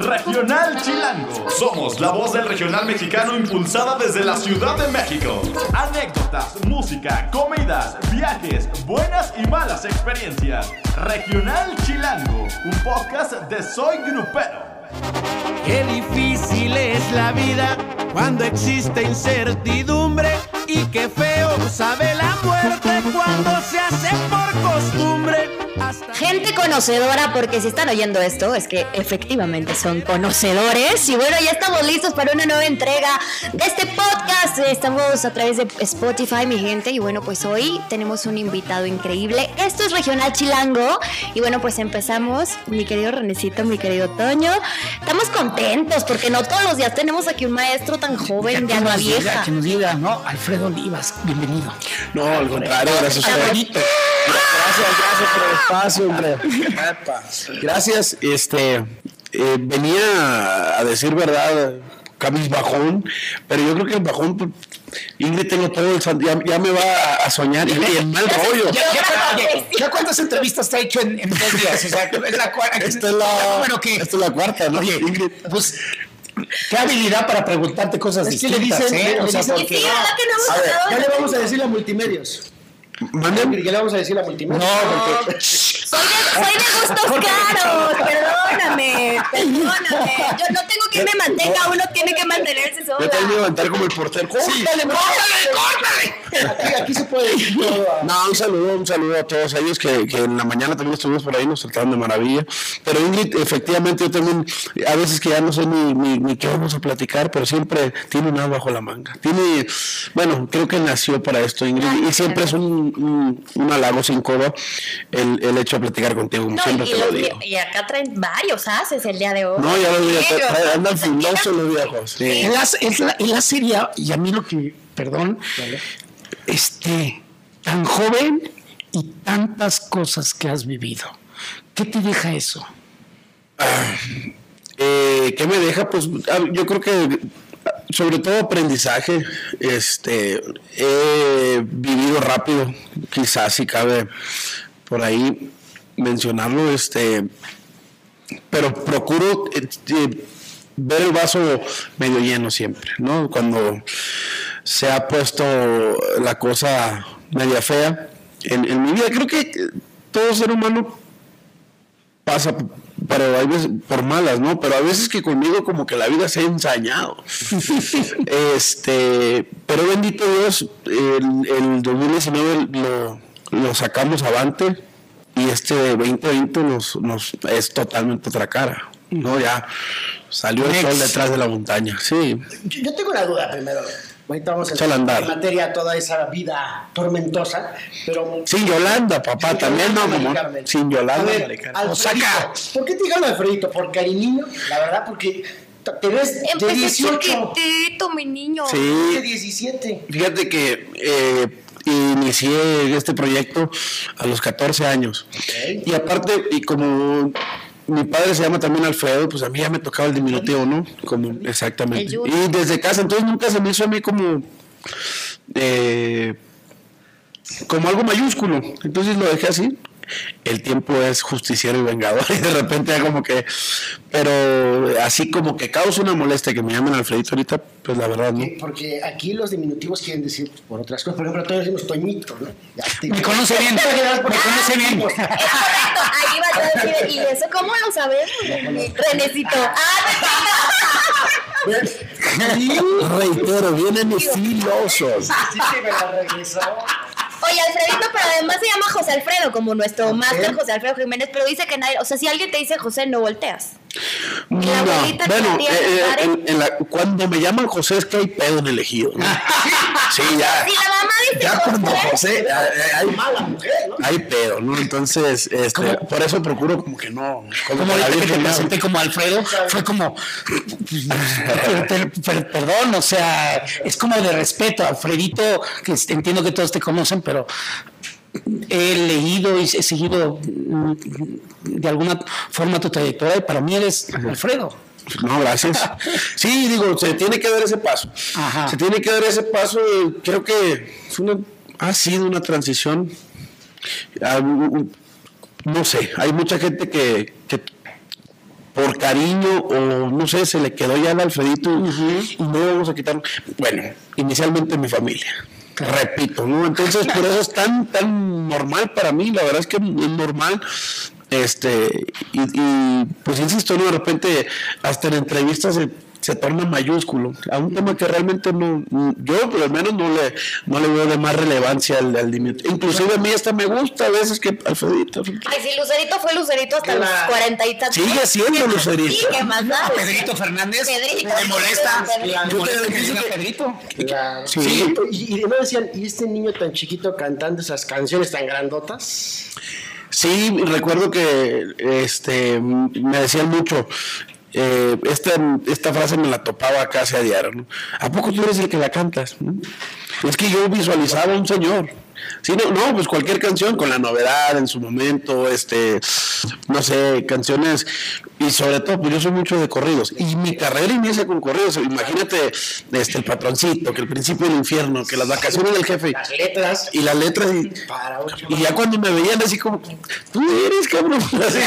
Regional Chilango. Somos la voz del regional mexicano impulsada desde la Ciudad de México. Anécdotas, música, comidas, viajes, buenas y malas experiencias. Regional Chilango, un podcast de Soy Grupero. Qué difícil es la vida cuando existe incertidumbre y qué feo sabe la muerte cuando se hace por costumbre. Gente conocedora, porque si están oyendo esto, es que efectivamente son conocedores. Y bueno, ya estamos listos para una nueva entrega de este podcast. Estamos a través de Spotify, mi gente. Y bueno, pues hoy tenemos un invitado increíble. Esto es Regional Chilango. Y bueno, pues empezamos. Mi querido Renecito, mi querido Toño. Estamos contentos porque no todos los días tenemos aquí un maestro tan joven de alma vieja. que nos diga, ¿no? Alfredo Olivas, bienvenido. No, al contrario, gracias a usted. Gracias, gracias por el espacio, hombre. Gracias, este, eh, venía a decir verdad, cabis bajón, pero yo creo que el bajón, pues, Ingrid tengo todo el ya, ya me va a soñar y, el mal rollo. ¿Ya, ya, ya, cuántas entrevistas te ha hecho en, en dos días? O sea, es la cuarta. Esta es la, bueno, esta es la cuarta, ¿no? Oye, Ingrid, pues qué habilidad para preguntarte cosas es distintas, que le dicen, ¿eh? O sea, porque, sí, no a ver, ya le vamos a decir a multimedios. ¿Qué le vamos a decir a multimedios? No, porque... Soy de, soy de gustos caros, perdóname, perdóname. Yo no tengo quien me mantenga, uno tiene que mantenerse sola. Yo tengo que levantar como el portero. Sí. ¡Córtale, córtale! Aquí, aquí se puede decir todo. No, un saludo, un saludo a todos ellos que, que en la mañana también estuvimos por ahí, nos trataron de maravilla. Pero Ingrid, efectivamente, yo también, a veces que ya no sé ni, ni, ni qué vamos a platicar, pero siempre tiene un as bajo la manga. Tiene, bueno, creo que nació para esto, Ingrid, y siempre es un, un, un halago sin codo el, el hecho platicar contigo, como No, siempre y, te lo los- digo. y acá traen varios haces el día de hoy. No, ya los Negros, andan filosos los viejos. Sí. Es la, es, la, es la serie, y a mí lo que, perdón, este, tan joven y tantas cosas que has vivido. ¿Qué te deja eso? Eh, ¿Qué me deja? Pues ah, yo creo que ah, sobre todo aprendizaje. Este, he vivido rápido, quizás si cabe por ahí mencionarlo. Este, pero procuro eh, eh, ver el vaso medio lleno siempre, ¿no? Cuando se ha puesto la cosa media fea en, en mi vida, creo que todo ser humano pasa, pero hay veces por malas, ¿no? Pero a veces que conmigo como que la vida se ha ensañado. este, pero bendito Dios, el, el 2019 lo, lo sacamos avante y este 2020 nos, nos es totalmente otra cara. No, ya salió el sol detrás de la montaña. Sí, Yo, yo tengo una duda primero. Ahorita vamos a andar. en materia toda esa vida tormentosa, pero... sin Yolanda, papá, Sin también no, Yolanda. Sin Yolanda, ver. Alfredito, ¿por qué te digan Alfredito? ¿Por cariño? La verdad, porque te ves de Empecé 18, chiquitito, mi niño. de Sí, 17. Fíjate que eh, inicié este proyecto a los 14 años. Y aparte, y como mi padre se llama también Alfredo, pues a mí ya me tocaba el diminutivo, ¿no? Como, exactamente. Y desde casa, entonces nunca se me hizo a mí como... eh, como algo mayúsculo. Entonces lo dejé así. El tiempo es justiciero y vengador y de repente ya como que, pero así como que causa una molestia que me llamen Alfredito ahorita, pues la verdad no. Porque aquí los diminutivos quieren decir por otras cosas. Por ejemplo, todos decimos Toñito, ¿no? Ya te- Me conoce bien, me conoce bien. Es correcto, ahí va a decir, ¿y eso cómo lo sabes? Renecito. Ah, Reitero, vienen filosos. Sí que me la regresó. Oye, Alfredito, pero además se llama José Alfredo, como nuestro máster José Alfredo Jiménez, pero dice que nadie, o sea, si alguien te dice José, no volteas. No, La abuelita bueno, eh, eh, en- en la- cuando me llaman José es que hay pedo en el ejido. ¿no? Sí, ya. Si la mamá dice Ya cuando José, hay, Mala mujer, ¿no? hay pedo, ¿no? Entonces, este, por eso procuro como que no. Como, la ahorita que te Virgen como Alfredo, fue como, per- per- per- perdón, o sea, es como de respeto. Alfredito, que entiendo que todos te conocen, pero he leído y he seguido mm, de alguna forma tu trayectoria y para mí eres Alfredo. No, gracias. Sí, digo, se tiene que dar ese paso. Ajá. Se tiene que dar ese paso. y Creo que una- ha sido una transición. Ah, No sé, hay mucha gente que, que por cariño o no sé, se le quedó ya al Alfredito y no vamos a quitar. Bueno, inicialmente mi familia. Repito, ¿no? Entonces, por eso es tan, tan normal para mí, la verdad es que es normal este y, y, pues insisto de repente hasta en entrevistas se, se, torna mayúsculo a un tema que realmente no yo por lo menos no le no le veo de más relevancia al, al inclusive a mí hasta me gusta a veces que Alfredito ay si Lucerito fue Lucerito hasta los cuarenta y tantos sigue siendo Lucerito sí, ¿qué más da? Pedrito Fernández Pedrito, me molesta Pedrito. me molesta que diga Pedrito Claro. Sí. Sí, Y, y no decían, ¿y este niño tan chiquito cantando esas canciones tan grandotas? Sí, recuerdo que este me decían mucho. eh, esta, esta frase me la topaba casi a diario. ¿A poco tú eres el que la cantas? Es que yo visualizaba a un señor. Sí, no, no, pues cualquier canción con la novedad en su momento, este, no sé, canciones y sobre todo, pues yo soy mucho de corridos y mi carrera inicia con corridos. Imagínate, este, el patroncito, que el principio del infierno, que las vacaciones del jefe Las letras. y las letras y, Para ocho y ya cuando me veían así como, tú eres cabrón, así,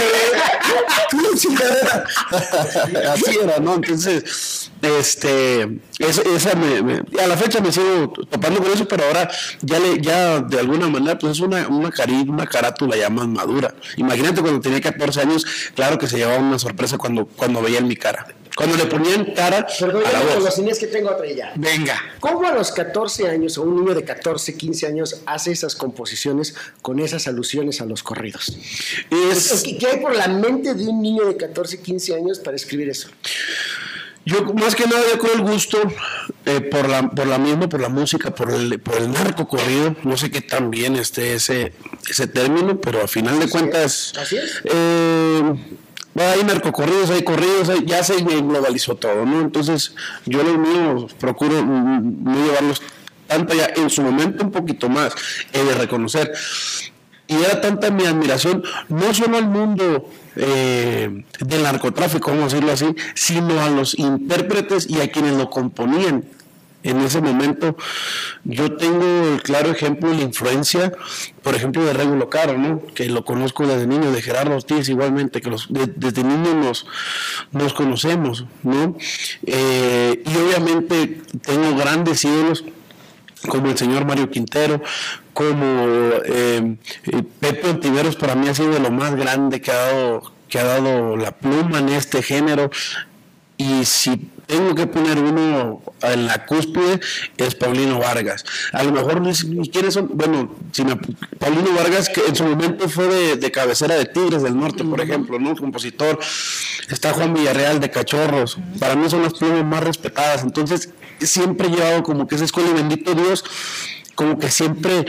tú chingadera. así era, ¿no? Entonces, este, esa, esa me, me- a la fecha me sigo topando con eso, pero ahora ya le, ya de alguna manera, pues es una, una cari, una carátula ya más madura. Imagínate cuando tenía 14 años, claro que se llevaba una sorpresa cuando, cuando veían mi cara. Cuando le ponían cara Perdón, a la voz. los que tengo otra ya. venga ¿Cómo a los 14 años o un niño de 14, 15 años hace esas composiciones con esas alusiones a los corridos? Es- ¿Qué, qué hay por la mente de un niño de 14, 15 años para escribir eso? Yo, más que nada, yo creo el gusto eh, por, la, por la misma, por la música, por el, por el narco corrido. No sé qué tan bien esté ese, ese término, pero a final de cuentas. Así es. eh, hay narcocorridos, hay corridos, ya se globalizó todo, ¿no? Entonces, yo los míos procuro no llevarlos tanto ya, en su momento un poquito más, he de reconocer. Y era tanta mi admiración, no solo al mundo eh, del narcotráfico, vamos a decirlo así, sino a los intérpretes y a quienes lo componían. En ese momento, yo tengo el claro ejemplo de la influencia, por ejemplo, de Regulo Caro, ¿no? que lo conozco desde niño, de Gerardo Ortiz igualmente, que los, de- desde niño nos, conocemos. ¿no? Eh, y obviamente tengo grandes ídolos como el señor Mario Quintero, como eh, eh, Pepe para mí ha sido de lo más grande que ha dado que ha dado la pluma en este género y si tengo que poner uno en la cúspide es Paulino Vargas. A lo mejor ni, quiénes son, bueno, si me- Paulino Vargas que en su momento fue de, de cabecera de Tigres del Norte, por ejemplo, ¿no? Compositor. Está Juan Villarreal de Cachorros. Para mí son las plumas más respetadas. Entonces, siempre he llevado como que esa escuela y bendito Dios, como que siempre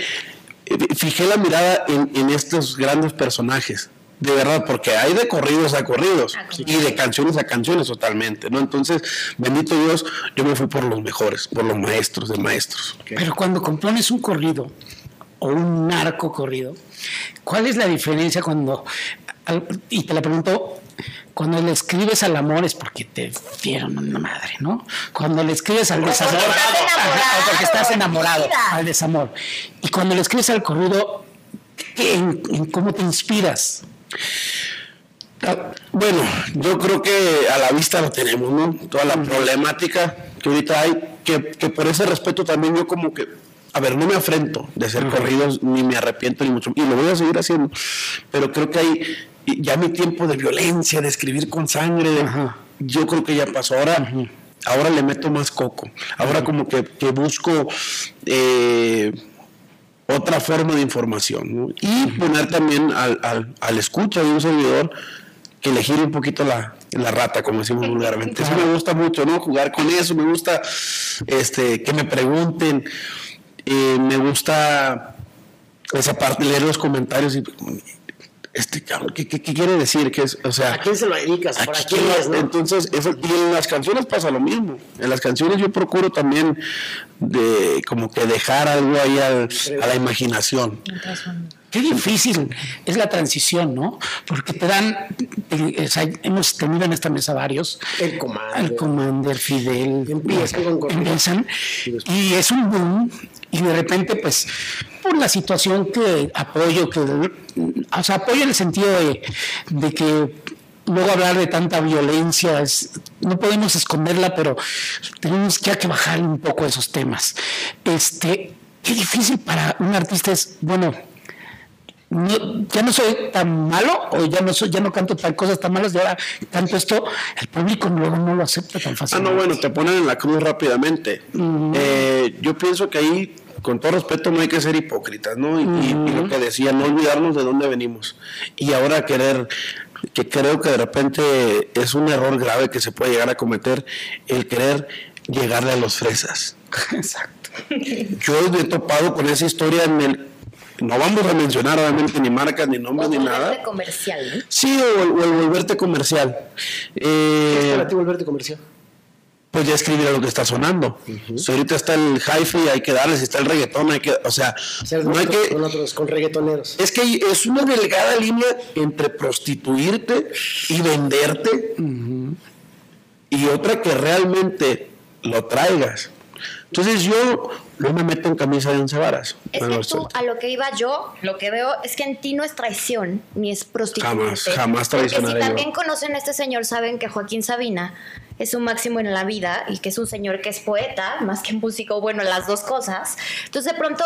eh, fijé la mirada en, en estos grandes personajes. De verdad, porque hay de corridos a corridos y de canciones a canciones totalmente, ¿no? Entonces, bendito Dios, yo me fui por los mejores, por los maestros de maestros. Pero cuando compones un corrido o un narco corrido, ¿cuál es la diferencia cuando, y te la pregunto, cuando le escribes al amor es porque te dieron una madre, ¿no? Cuando le escribes al desamor, o porque estás enamorado, al desamor. Y cuando le escribes al corrido, ¿qué- en, en cómo te inspiras? Ah, Bueno, yo creo que a la vista lo tenemos, ¿no? Toda la problemática que ahorita hay, que, que por ese respeto también yo como que, a ver, no me afrento de ser corridos, ni me arrepiento, ni mucho, y lo voy a seguir haciendo, pero creo que hay ya mi tiempo de violencia, de escribir con sangre, yo creo que ya pasó, ahora, ahora le meto más coco, ahora como que, que busco... eh, otra forma de información y poner también al, al, al escucha de un servidor que le gire un poquito la, la rata, como decimos vulgarmente. Eso me gusta mucho, ¿no? Jugar con eso, me gusta este, que me pregunten, eh, me gusta esa parte, leer los comentarios y este cabrón, ¿qué, qué, qué quiere decir? ¿Qué es? O sea, ¿A quién se lo dedicas? ¿A ¿Para quién es? no? Entonces, eso, y en las canciones pasa lo mismo. En las canciones yo procuro también de como que dejar algo ahí al- a la imaginación. Qué difícil es la transición, ¿no? Porque te dan, o sea, hemos tenido en esta mesa varios, El Commander. el Commander, Fidel, Empiezan con corridos. empiezan, y es un boom, y de repente, pues, por la situación que apoyo, que, o sea, apoyo en el sentido de, de que luego hablar de tanta violencia, es- no podemos esconderla, pero tenemos ya que bajar un poco esos temas. Este, qué difícil para un artista es, bueno, no- ya no soy tan malo o ya no soy, ya no canto tan cosas tan malas y ahora canto esto, el público luego no lo acepta tan Ah, fácilmente. no, bueno, te ponen en la cruz rápidamente. Eh, yo pienso que ahí, con todo respeto, no hay que ser hipócritas, ¿no? Y, y- y lo que decía, no olvidarnos de dónde venimos. Y ahora querer, que creo que de repente es un error grave que se puede llegar a cometer, el querer llegarle a los fresas. Exacto. Yo he topado con esa historia en el... No vamos a mencionar obviamente ni marcas, ni nombres, ni nada. comercial, ¿no? Sí, o el, o el volverte comercial. ¿Qué es Eh, para ti volverte comercial? pues ya escribir a lo que está sonando. Si ahorita está el hi-fi, hay que darle, si está el reggaetón, hay que, o sea, Hacer no hay que, con otros, con reggaetoneros. es que es una delgada línea entre prostituirte y venderte y otra que realmente lo traigas. Entonces yo no me meto en camisa de once varas. Es que tú, a lo que iba yo, lo que veo es que en ti no es traición, ni es prostitución. Jamás, jamás Porque traicionaré si yo. también conocen a este señor, saben que Joaquín Sabina es un máximo en la vida y que es un señor que es poeta, más que músico, bueno, las dos cosas. Entonces de pronto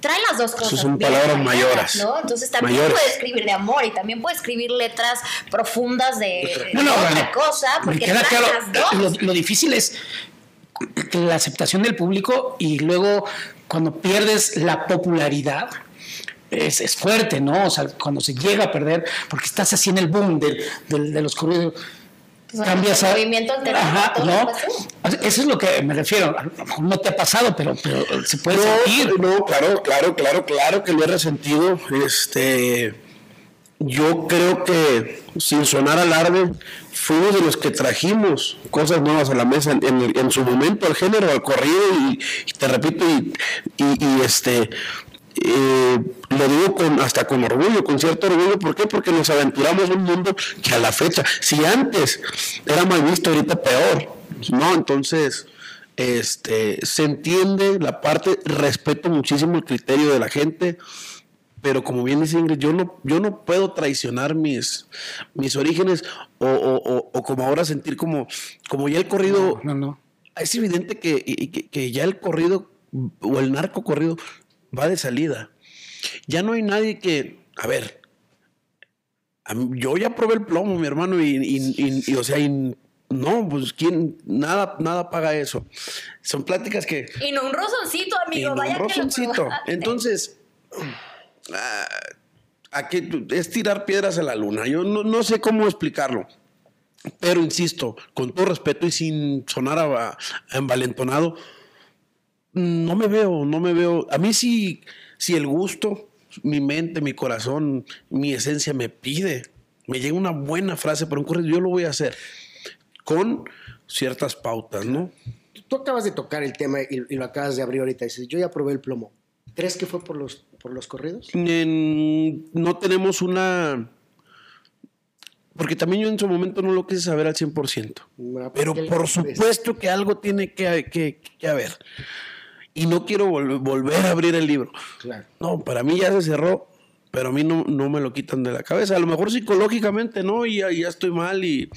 trae las dos cosas. son bien palabras mayores. ¿no? Entonces también Mayores. puede escribir de amor y también puede escribir letras profundas de, No, no, otra bueno, cosa, me porque queda trae claro, las dos. Lo, lo difícil es la aceptación del público y luego cuando pierdes la popularidad es, es fuerte, ¿no? O sea, cuando se llega a perder, porque estás así en el boom del- del- de los corridos. Pues, cambias el a movimiento Ajá, ¿no? Eso es lo que me refiero. No te ha pasado, pero, pero se puede sentir. No, no, claro, claro, claro, claro que lo he resentido. Este, yo creo que sin sonar alarde, fuimos de los que trajimos cosas nuevas a la mesa en, en- su momento, al género, al corrido, y, te repito, y, y- y, este, eh, lo digo con, hasta con orgullo, con cierto orgullo, ¿por qué? Porque nos aventuramos en un mundo que a la fecha, si antes era mal visto, ahorita peor, ¿no? Entonces, este, se entiende la parte, respeto muchísimo el criterio de la gente, pero como bien dice Ingrid, yo no, yo no puedo traicionar mis, mis orígenes o, o- o- o como ahora sentir como, como ya el corrido, No, no. es evidente que, y- que, que ya el corrido o el narco corrido va de salida. Ya no hay nadie que, a ver, yo ya probé el plomo, mi hermano, y, y- y- y, o sea, y no, pues quién, nada, nada paga eso. Son pláticas que, Y no un rozoncito, y amigo, no, vaya que lo rozoncito. probaste. Entonces, ah, a que es tirar piedras a la luna. Yo no, no sé cómo explicarlo. Pero insisto, con todo respeto y sin sonar a, envalentonado, no me veo, no me veo. A mí sí, si el gusto, mi mente, mi corazón, mi esencia me pide, me llega una buena frase para un corrido, yo lo voy a hacer con ciertas pautas, ¿no? Tú acabas de tocar el tema y, y lo acabas de abrir ahorita. Dices, yo ya probé el plomo. ¿Crees que fue por los, por los corridos? En- no tenemos una... Porque también yo en su momento no lo quise saber al 100%. Ah, Pero porque- por supuesto que algo tiene que, que- que haber. Y no quiero vol- volver a abrir el libro. Claro. No, para mí ya se cerró, pero a mí no, no me lo quitan de la cabeza. A lo mejor psicológicamente, ¿no? Y ya, ya estoy mal y,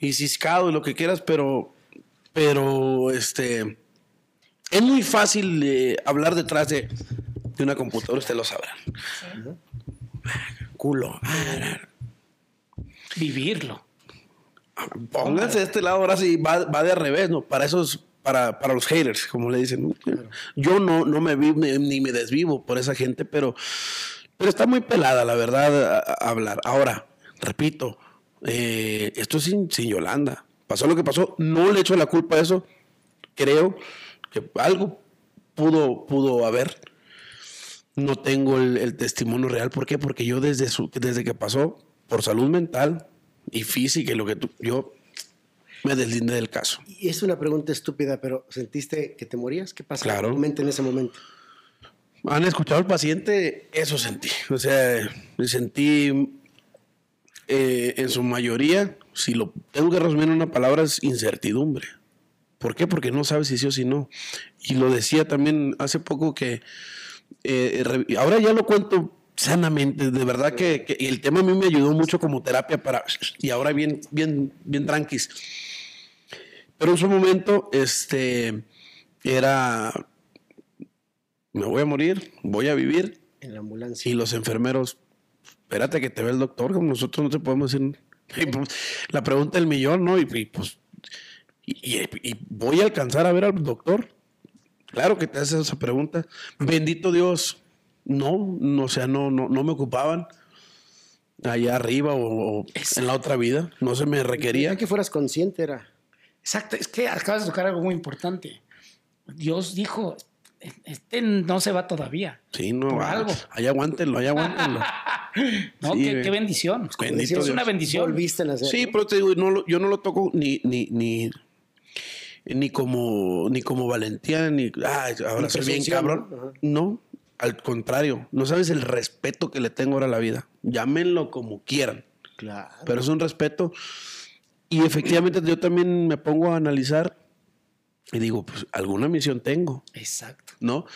y ciscado y lo que quieras, pero, pero este, es muy fácil eh, hablar detrás de, de una computadora, ustedes lo sabrán. Culo. Vivirlo. Pónganse de este lado ahora sí, va, va de revés, ¿no? Para esos, para, para los haters, como le dicen. ¿no? Yo no, no me vi ni, ni me desvivo por esa gente, pero, pero está muy pelada, la verdad, a- a hablar. Ahora, repito, eh, esto es sin, sin Yolanda. Pasó lo que pasó, no le echo la culpa a eso. Creo que algo pudo, pudo haber. No tengo el, el testimonio real. ¿Por qué? Porque yo desde, su, desde que pasó, por salud mental y física y lo que tú, yo me deslindé del caso. Y es una pregunta estúpida, pero ¿sentiste que te morías? ¿Qué pasa Claro. en tu mente en ese momento? ¿Han escuchado al paciente? Eso sentí. O sea, me sentí eh, en su mayoría, si lo tengo que resumir en una palabra, es incertidumbre. ¿Por qué? Porque no sabes si sí o si no. Y lo decía también hace poco que, eh, re- ahora ya lo cuento sanamente. De verdad que, que el tema a mí me ayudó mucho como terapia para. Y ahora bien, bien, bien tranquis. Pero en su momento, este. Era. Me voy a morir, voy a vivir. En la ambulancia. Y los enfermeros, espérate que te ve el doctor, como nosotros no te podemos decir. La pregunta del millón, ¿no? Y, y, pues. Y, y- y voy a alcanzar a ver al doctor. Claro que te haces esa pregunta. Bendito Dios. No, no, o sea, no, no, no me ocupaban allá arriba o, o en la otra vida. No se me requería. Que fueras consciente era. Exacto, es que acabas de tocar algo muy importante. Dios dijo, este no se va todavía. Sí, no, Por ah, algo. ahí aguántenlo, ahí aguántenlo. No, Sí, qué, güey. qué bendición. Bendito es Dios. una bendición. Volviste a. Sí, ¿no? pero te digo, no lo- yo no lo toco ni, ni, ni, ni como ni como valentía, ni "Ay, ahora soy bien cabrón. No, al contrario, no sabes el respeto que le tengo ahora a la vida. Llámenlo como quieran, Claro. pero es un respeto. Y efectivamente yo también me pongo a analizar y digo, pues alguna misión tengo. Exacto. ¿no?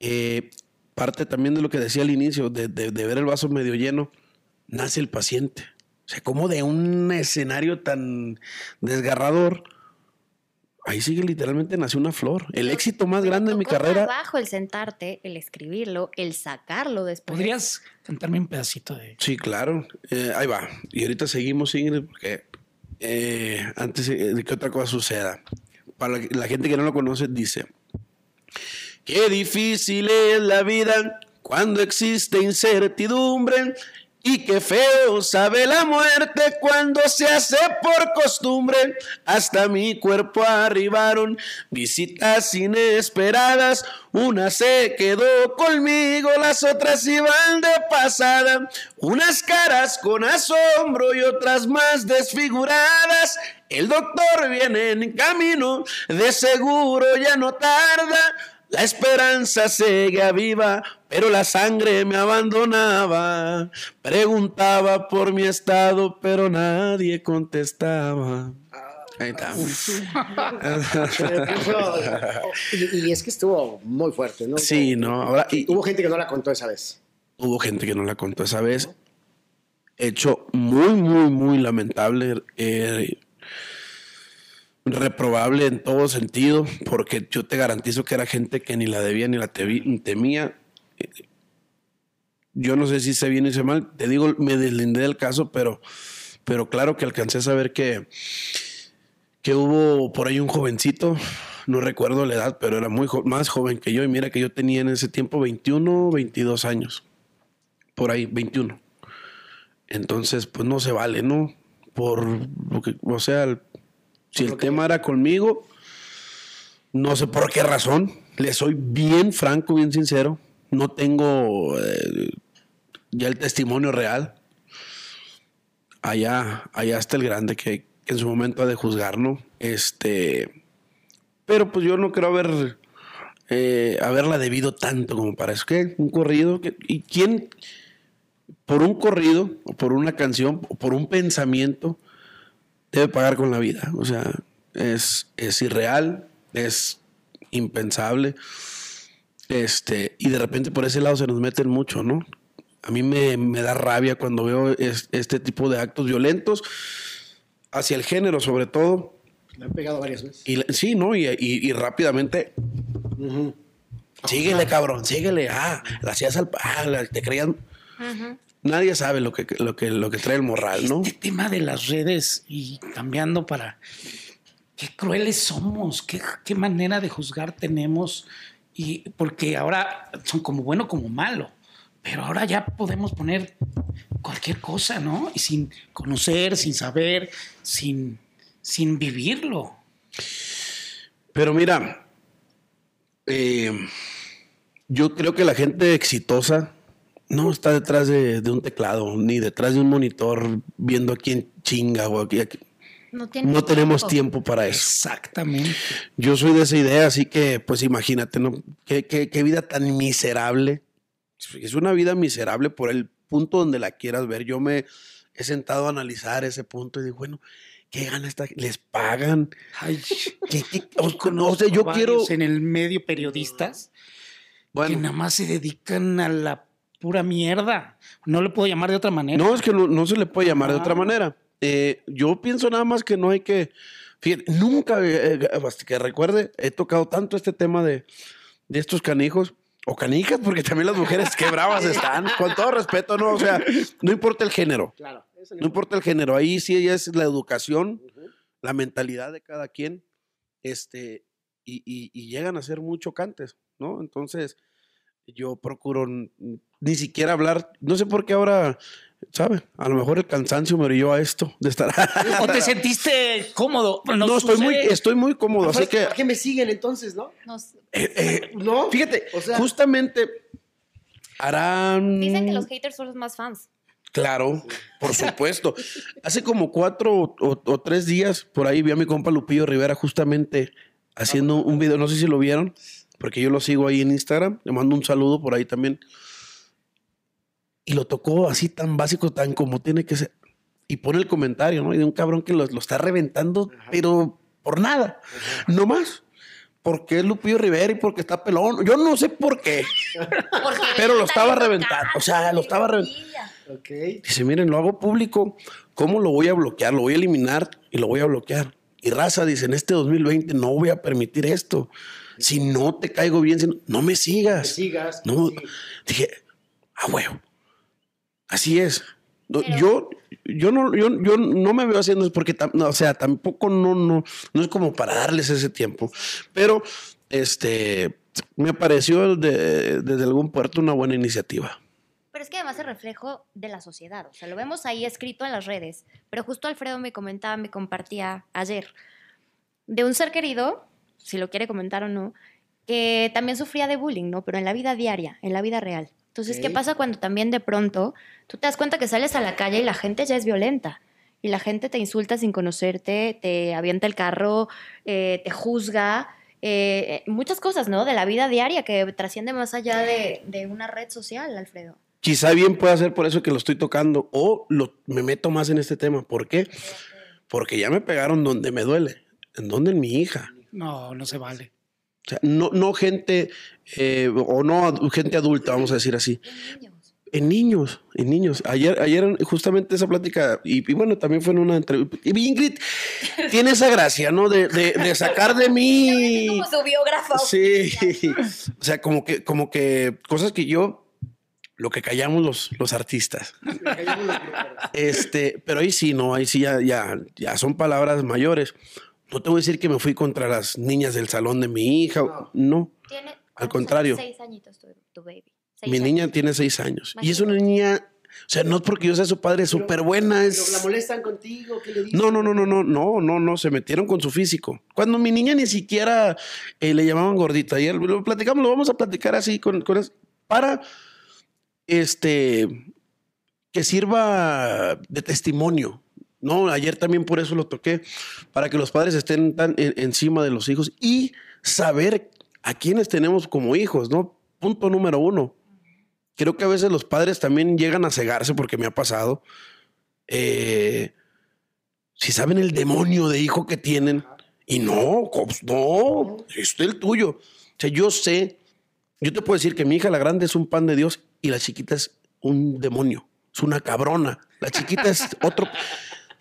Eh, parte también de lo que decía al inicio, de, de- de ver el vaso medio lleno, nace el paciente. O sea, como de un escenario tan desgarrador, ahí sigue literalmente nació una flor. El éxito más grande de mi carrera. trabajo el sentarte, el escribirlo, el sacarlo después. ¿Podrías cantarme un pedacito de... Sí, claro. Eh, ahí va. Y ahorita seguimos, Ingrid, porque eh, antes eh, de que otra cosa suceda. Para la gente que no lo conoce, dice: Qué difícil es la vida cuando existe incertidumbre. Y qué feo sabe la muerte cuando se hace por costumbre. Hasta mi cuerpo arribaron visitas inesperadas. Una se quedó conmigo, las otras iban de pasada. Unas caras con asombro y otras más desfiguradas. El doctor viene en camino, de seguro ya no tarda. La esperanza seguía viva, pero la sangre me abandonaba. Preguntaba por mi estado, pero nadie contestaba. Ahí está. Y es que estuvo muy fuerte, ¿no? Sí, no. Ahora, y, Hubo gente que no la contó esa vez. hubo gente que no la contó esa vez. Hecho muy, muy, muy lamentable. eh, reprobable en todo sentido, porque yo te garantizo que era gente que ni la debía ni la temía. Eh, Yo no sé si hice bien o hice mal. Te digo, me deslindé del caso, pero, pero claro que alcancé a saber que, que hubo por ahí un jovencito, no recuerdo la edad, pero era muy más joven que yo. Y mira que yo tenía en ese tiempo 21, 22 años. Por ahí, 21. Entonces, pues no se vale, ¿no? Por lo que, o sea, si el tema era conmigo, no sé por qué razón, le soy bien franco, bien sincero, no tengo eh, ya el testimonio real. Allá, allá está el grande que, que en su momento ha de juzgar, ¿no? Este, pero pues yo no creo haber, eh, haberla debido tanto como para eso. ¿Qué? Un corrido. ¿Qué? ¿Y quién? Por un corrido, o por una canción, o por un pensamiento, debe pagar con la vida. O sea, es, es irreal, es impensable. Este, y de repente por ese lado se nos meten mucho, ¿no? A mí me, me da rabia cuando veo es- este tipo de actos violentos hacia el género, sobre todo. Le han pegado varias veces. Y sí, ¿no? Y, y- y rápidamente. Síguele, cabrón, síguele. Ah, la hacías al. Ah, la- te creían. Nadie sabe lo que, lo, que, lo que trae el morral, ¿no? Este tema de las redes y cambiando para... Qué crueles somos, qué, qué manera de juzgar tenemos. Y porque ahora son como bueno como malo. Pero ahora ya podemos poner cualquier cosa, ¿no? Y sin conocer, sin saber, sin, sin vivirlo. Pero mira, eh, yo creo que la gente exitosa no está detrás de, de un teclado, ni detrás de un monitor viendo a quién chinga o a quién- No, tiene No tenemos tiempo para eso. Exactamente. Yo soy de esa idea, así que pues imagínate, ¿no? Qué, qué- qué vida tan miserable. Es una vida miserable por el punto donde la quieras ver. Yo me he sentado a analizar ese punto y digo, bueno, ¿qué gana esta? ¿Les pagan? Ay, ¿Qué, qué- o- no, o sea, yo quiero... en el medio periodistas que nada más se dedican a la pura mierda. No le puedo llamar de otra manera. No, es que no, no se le puede llamar de otra manera. Eh, yo pienso nada más que no hay que. Fíjate, nunca, eh, eh, hasta que recuerde, he tocado tanto este tema de, de estos canijos. O canijas, porque también las mujeres qué bravas están. Con todo respeto, no, o sea, no importa el género. Claro. eso No importa el género, ahí sí es la educación, la mentalidad de cada quien, este, y, y- y llegan a ser muy chocantes, ¿no? Entonces, yo procuro ni siquiera hablar, no sé por qué ahora, ¿sabe? A lo mejor el cansancio me orilló a esto, de estar... ¿O te sentiste cómodo? No, estoy muy, estoy muy cómodo, así que... ¿Para qué me siguen entonces, no? Nos- eh, eh, No. fíjate, O sea- justamente harán... dicen que los haters son los más fans. Claro, por supuesto. Hace como cuatro o, o- o tres días por ahí vi a mi compa Lupillo Rivera justamente haciendo un video, no sé si lo vieron, porque yo lo sigo ahí en Instagram, le mando un saludo por ahí también. Y lo tocó así tan básico, tan como tiene que ser. Y pone el comentario, ¿no? Y de un cabrón que lo, lo está reventando, pero por nada, no más. Porque es Lupillo Rivera y porque está pelón. Yo no sé por qué, pero lo estaba reventando. O sea, lo estaba reventando. Ok. Dice, miren, lo hago público, ¿cómo lo voy a bloquear? Lo voy a eliminar y lo voy a bloquear. Y raza dice, en este 2020 no voy a permitir esto. Si no te caigo bien, si no, no me sigas. Me sigas, No, sí. dije, ah, huevo. Así es. No, yo, yo, no, yo, yo no me veo haciendo eso porque, no, o sea, tampoco no, no, no es como para darles ese tiempo. Pero, este, me pareció de- desde algún puerto una buena iniciativa. Pero es que además es reflejo de la sociedad. O sea, lo vemos ahí escrito en las redes. Pero justo Alfredo me comentaba, me compartía ayer, de un ser querido, si lo quiere comentar o no, que también sufría de bullying, ¿no? Pero en la vida diaria, en la vida real. Entonces, ¿qué Ok. pasa cuando también de pronto tú te das cuenta que sales a la calle y la gente ya es violenta? Y la gente te insulta sin conocerte, te avienta el carro, eh, te juzga, eh, eh, muchas cosas, ¿no? De la vida diaria que trasciende más allá de, de una red social, Alfredo. Quizá bien pueda ser por eso que lo estoy tocando o lo, me meto más en este tema. ¿Por qué? Porque ya me pegaron donde me duele. ¿En donde En mi hija. No, no se vale. O sea, no, no gente eh, o no gente adulta, vamos a decir así. Niños. En niños, en niños. Ayer, ayer justamente esa plática, y, y bueno, también fue en una entrevista. Y Ingrid tiene esa gracia, ¿no? De, de- de sacar de mí. Como su biógrafo. Sí. O sea, como que, como que cosas que yo, lo que callamos los, los artistas. Este, pero ahí sí, no, ahí sí ya, ya, ya son palabras mayores. No te voy a decir que me fui contra las niñas del salón de mi hija. No. Tiene, Al ¿cuántos contrario. Seis añitos tu, tu baby. Seis Mi niña años. tiene seis años. Y es una niña, o sea, no es porque yo sea su padre, es súper buena. Pero la molestan contigo, ¿qué le dices? No, no, no, no, no, no, no, no, se metieron con su físico. Cuando mi niña ni siquiera eh, le llamaban gordita, ayer lo platicamos, lo vamos a platicar así con, para este que sirva de testimonio. No, ayer también por eso lo toqué, para que los padres estén tan en- encima de los hijos y saber a quiénes tenemos como hijos, ¿no? Punto número uno. Creo que a veces los padres también llegan a cegarse porque me ha pasado. Eh, si saben el demonio de hijo que tienen. Y no, no, es el tuyo. O sea, yo sé, yo te puedo decir que mi hija la grande es un pan de Dios y la chiquita es un demonio, es una cabrona. La chiquita es otro.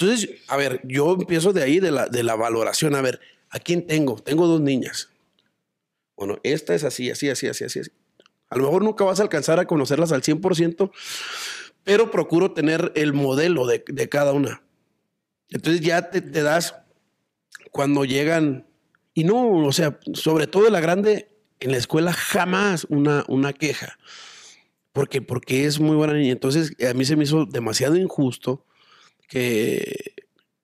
Entonces, a ver, yo empiezo de ahí, de la, de la valoración. A ver, ¿a quién tengo? Tengo dos niñas. Bueno, esta es así, así, así, así, así. A lo mejor nunca vas a alcanzar a conocerlas al 100%, pero procuro tener el modelo de, de cada una. Entonces ya te, te das cuando llegan, y no, o sea, sobre todo la grande, en la escuela jamás una, una queja, porque, porque es muy buena niña. Entonces a mí se me hizo demasiado injusto que,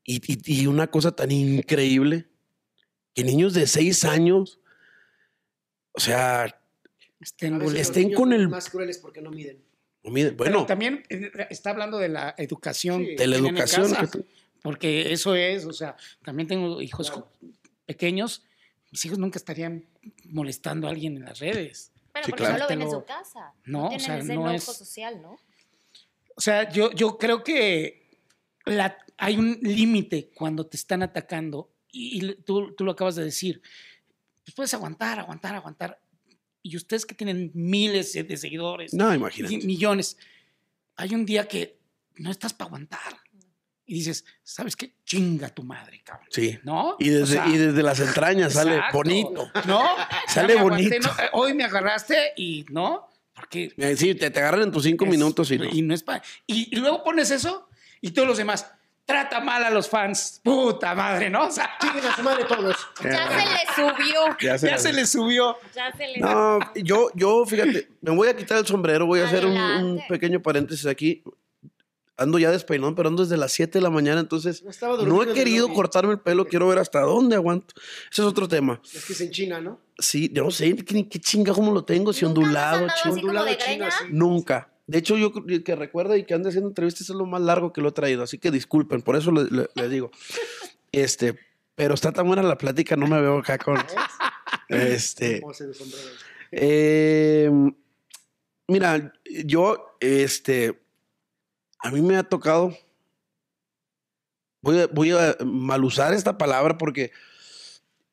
y, y- y una cosa tan increíble, que niños de seis años, o sea, Estén estén niños con el- más crueles porque no miden. bueno, también eh, está hablando de la educación. Sí. de la educación. casa, porque eso es, o sea, también tengo hijos Claro. pequeños. Mis hijos nunca estarían molestando a alguien en las redes. Pero Sí, porque claro. no lo ven en su casa. No, No, o tienen sea, ese no es- social, ¿no? O sea, yo, yo creo que la- hay un límite cuando te están atacando y, y tú, tú lo acabas de decir. Pues puedes aguantar, aguantar, aguantar. y ustedes que tienen miles de seguidores, No, imagínate. millones, hay un día que no estás para aguantar. Y dices, ¿sabes qué? Chinga tu madre, cabrón. Sí. ¿No? Y desde, O sea, y desde las entrañas sale exacto. bonito. ¿No? Sale Ya me aguanté, bonito. ¿no? Hoy me agarraste y, ¿no? Porque Eh, Sí, te, te agarran en tus cinco es- minutos y no. Y, no es pa- y, y luego pones eso y todos los demás. Trata mal a los fans. Puta madre, ¿no? O sea, a su madre todos. Ya se le subió. Ya se ya se le subió. Ya se le No, yo, yo, fíjate, me voy a quitar el sombrero, voy a hacer un, un pequeño paréntesis aquí. Ando ya despeinado, pero ando desde las 7 de la mañana, entonces No he querido cortarme el pelo, quiero ver hasta dónde aguanto. Ese es otro tema. Es que es en China, ¿no? Sí, yo no sé qué, qué chinga cómo lo tengo, si ¿Nunca has ondulado, como ondulado de chino. Nunca. De hecho, yo que recuerda y que ande haciendo entrevistas es lo más largo que lo he traído, así que disculpen, por eso le, le- le digo. Este, pero está tan buena la plática, no me veo acá con. Este. Eh, mira, yo, este, a mí me ha tocado. Voy a, voy a mal usar esta palabra porque,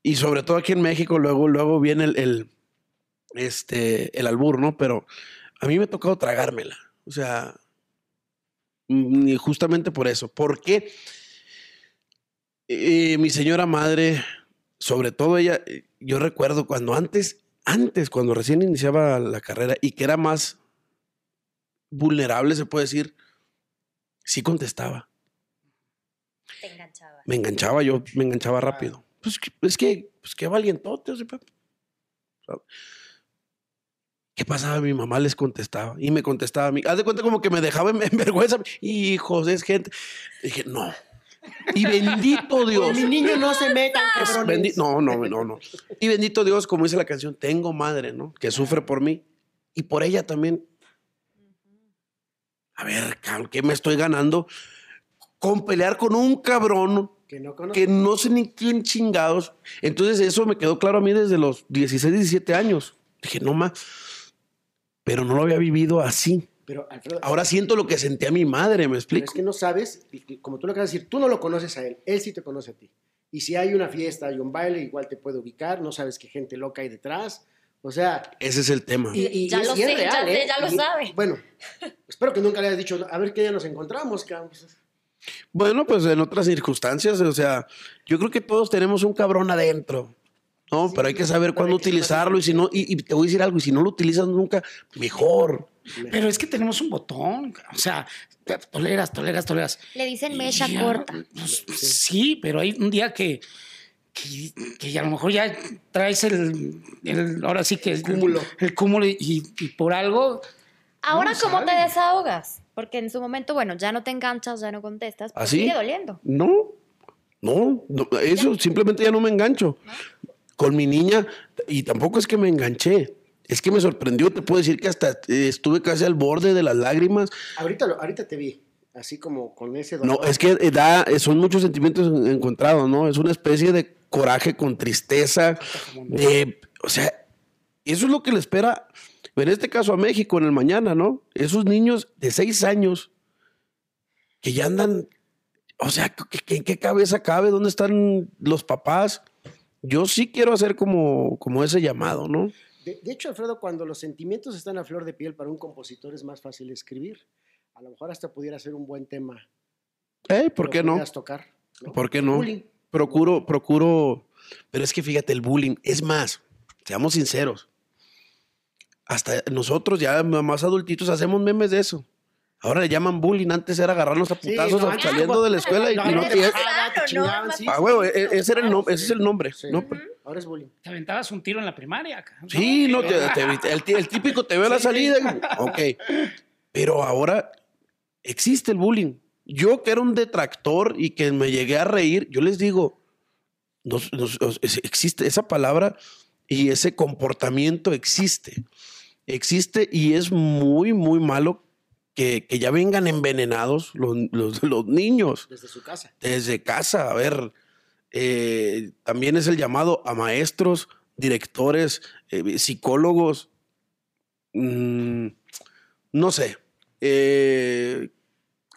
y sobre todo aquí en México, luego, luego viene el, el, este, el albur, ¿no? Pero a mí me ha tocado tragármela. O sea, mm, y justamente por eso. Porque eh, mi señora madre, sobre todo ella, yo recuerdo cuando antes, antes, cuando recién iniciaba la carrera y que era más vulnerable, se puede decir, sí contestaba. Te enganchaba. Me enganchaba yo, me enganchaba rápido. Pues que- es que, pues qué valientote. o sea, sea, ¿Qué pasaba? Mi mamá les contestaba y me contestaba a mí. Haz de cuenta como que me dejaba en, en vergüenza. Hijos, es gente. Dije, no. Y bendito Dios. Con mi niño no se Pues, bendi- no, no, no, no. Y bendito Dios, como dice la canción, tengo madre, ¿no? Que sufre por mí y por ella también. A ver, cabrón, ¿qué me estoy ganando? Con pelear con un cabrón Que no que no sé ni quién chingados. Entonces eso me quedó claro a mí desde los 16, 17 años. Dije, no más. Pero no lo había vivido así. Pero, Alfredo, Ahora siento lo que sentía mi madre, ¿me pero explico? es que no sabes, y que, como tú lo acabas de decir, tú no lo conoces a él, él sí te conoce a ti. Y si hay una fiesta, hay un baile, igual te puede ubicar, no sabes qué gente loca hay detrás. O sea, Ese es el tema. y, y- Ya y lo es sé, ya real, sé, ¿eh? ya lo Y- sabe. Bueno, espero que nunca le hayas dicho, a ver qué día nos encontramos, cabrón. Bueno, pues en otras circunstancias, o sea, yo creo que todos tenemos un cabrón adentro, ¿no? Pero hay que saber cuándo utilizarlo y si no, y, y te voy a decir algo, y si no lo utilizas nunca, mejor. Pero es que tenemos un botón. O sea, toleras, toleras, toleras. Le dicen mecha ya, corta. pues, sí, pero hay un día que, que, que a lo mejor ya traes el, el- ahora sí que el cúmulo. El cúmulo y, y por algo. Ahora, No ¿cómo te desahogas? Porque en su momento, bueno, ya no te enganchas, ya no contestas, pero ¿Así? sigue doliendo. No, no, no, eso simplemente ya no me engancho. Con mi niña, y tampoco es que me enganché, es que me sorprendió, te puedo decir que hasta eh, estuve casi al borde de las lágrimas. Ahorita, ahorita te vi, así como con ese No, dolor. es que eh, da, eh, son muchos sentimientos en- encontrados, ¿no? Es una especie de coraje con tristeza, de, o sea, eso es lo que le espera, en este caso a México en el mañana, ¿no? Esos niños de seis años que ya andan, o sea, ¿qué- qué- ¿en qué cabeza cabe? ¿Dónde están los papás? Yo sí quiero hacer como, como ese llamado, ¿no? De, de hecho, Alfredo, cuando los sentimientos están a flor de piel para un compositor es más fácil escribir. A lo mejor hasta pudiera ser un buen tema. Eh, ¿Por qué no? tocar. ¿no? ¿Por qué no? Bullying. Procuro, procuro, pero es que fíjate, el bullying, es más, seamos sinceros, hasta nosotros ya más adultitos hacemos memes de eso. Ahora le llaman bullying, antes era agarrarnos a Sí, putazos no, a- antes saliendo de la escuela y, No, y no no, te-. Ah, huevo, e- ese, era el ese es el nombre. Sí. ¿no? Pero- Ahora es bullying. Te aventabas un tiro en la primaria. Sí, no, te- te- el, tí- el típico te veo a la salida. y- Ok. Pero ahora existe el bullying. Yo que era un detractor y que me llegué a reír, yo les digo, nos- nos- existe esa palabra y ese comportamiento existe. Existe y es muy, muy malo que, que ya vengan envenenados los, los- los niños Desde su casa. desde casa. A ver, eh, también es el llamado a maestros, directores, eh, psicólogos. Mm, no sé. Eh,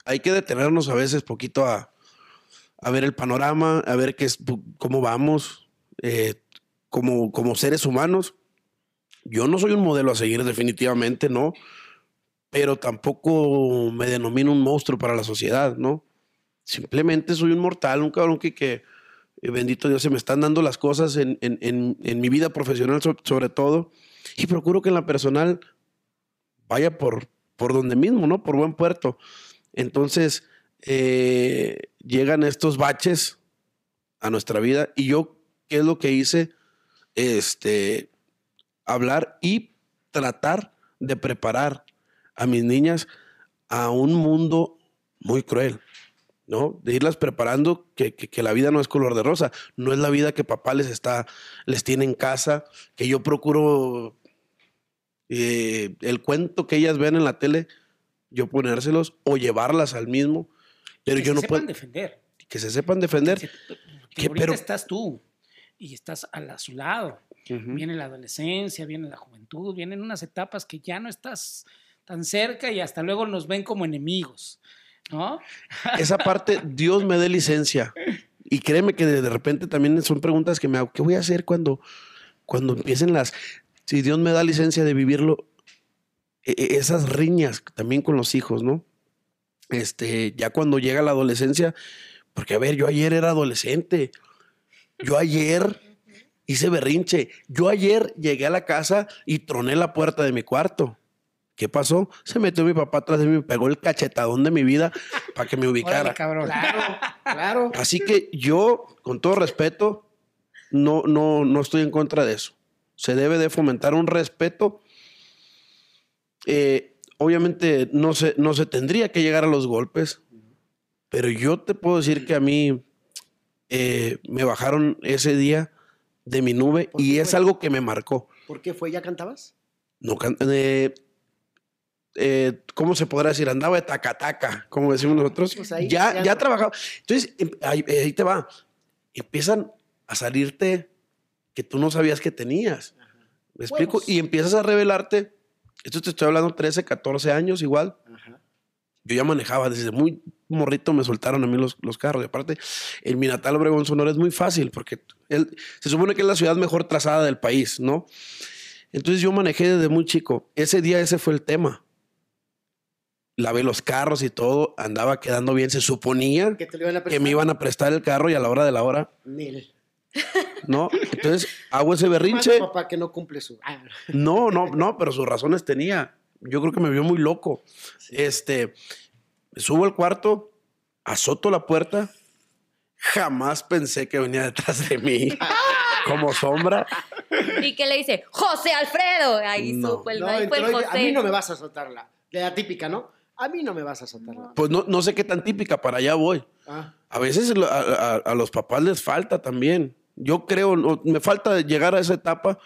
hay que detenernos a veces poquito a, a ver el panorama, a ver qué es, cómo vamos como, como seres humanos. Yo no soy un modelo a seguir definitivamente, ¿no? Pero tampoco me denomino un monstruo para la sociedad, ¿no? Simplemente soy un mortal, un cabrón que, que eh, bendito Dios, se me están dando las cosas en, en- en- mi vida profesional so- sobre todo. Y procuro que en la personal vaya por, por donde mismo, ¿no? Por buen puerto. Entonces, eh, llegan estos baches a nuestra vida y yo, ¿qué es lo que hice? Este, hablar y tratar de preparar a mis niñas a un mundo muy cruel, ¿no? De irlas preparando que, que- que la vida no es color de rosa, no es la vida que papá les está, les tiene en casa, que yo procuro eh, el cuento que ellas ven en la tele, yo ponérselos o llevarlas al mismo, pero que yo se no sepan puedo, defender. que se sepan defender. Que, Que- ahorita pero- estás tú y estás a, su lado. Viene la adolescencia, viene la juventud, vienen unas etapas que ya no estás tan cerca y hasta luego nos ven como enemigos, ¿no? esa parte, Dios me dé licencia. Y créeme que de repente también son preguntas que me hago. ¿Qué voy a hacer cuando, cuando empiecen las... Si Dios me da licencia de vivirlo, e- e- esas riñas también con los hijos, ¿no? Este, ya cuando llega la adolescencia, porque a ver, yo ayer era adolescente. Yo ayer hice berrinche. Yo ayer llegué a la casa y troné la puerta de mi cuarto. ¿Qué pasó? Se metió mi papá atrás de mí me pegó el cachetadón de mi vida para que me ubicara. Órale, cabrón. Claro, claro. Así que yo, con todo respeto, no, no, no estoy en contra de eso. Se debe de fomentar un respeto. Eh, obviamente no se, no se tendría que llegar a los golpes, pero yo te puedo decir que a mí eh, me bajaron ese día de mi nube ¿Por y es fue? algo que me marcó. ¿Por qué fue? ¿Ya cantabas? No, eh, eh, ¿Cómo se podrá decir? Andaba de tacataca, como decimos nosotros. Pues ahí ya, ya- ya trabajaba. Entonces, em- ahí, ahí te va. Empiezan a salirte que tú no sabías que tenías. ¿Me explico? Huevos. Y empiezas a revelarte. Esto te estoy hablando 13, 14 años igual. Ajá. Yo ya manejaba desde muy morrito, me soltaron a mí los, los carros. Y aparte, el mi natal Obregón Sonora es muy fácil porque él- se supone que es la ciudad mejor trazada del país, ¿no? Entonces yo manejé desde muy chico. Ese día ese fue el tema. Lavé los carros y todo, andaba quedando bien. Se suponía ¿Que te lo iban a que prestar? me iban a prestar el carro y a la hora de la hora, Nel. ¿no? Entonces hago ese Más berrinche. papá que no cumple su... Ah, No, no, no, pero sus razones tenía. Yo creo que me vio muy loco. Este, me subo al cuarto, azoto la puerta. Jamás pensé que venía detrás de mí como sombra. ¿Y qué le dice? José Alfredo. Ahí No. supo el, no, ahí fue el y- a José. mí no me vas a soltarla. De la típica, ¿no? A mí no me vas a soltarla. Pues no, no sé qué tan típica, para allá voy. Ah, A veces a, a- a los papás les falta también. Yo creo, no- me falta llegar a esa etapa,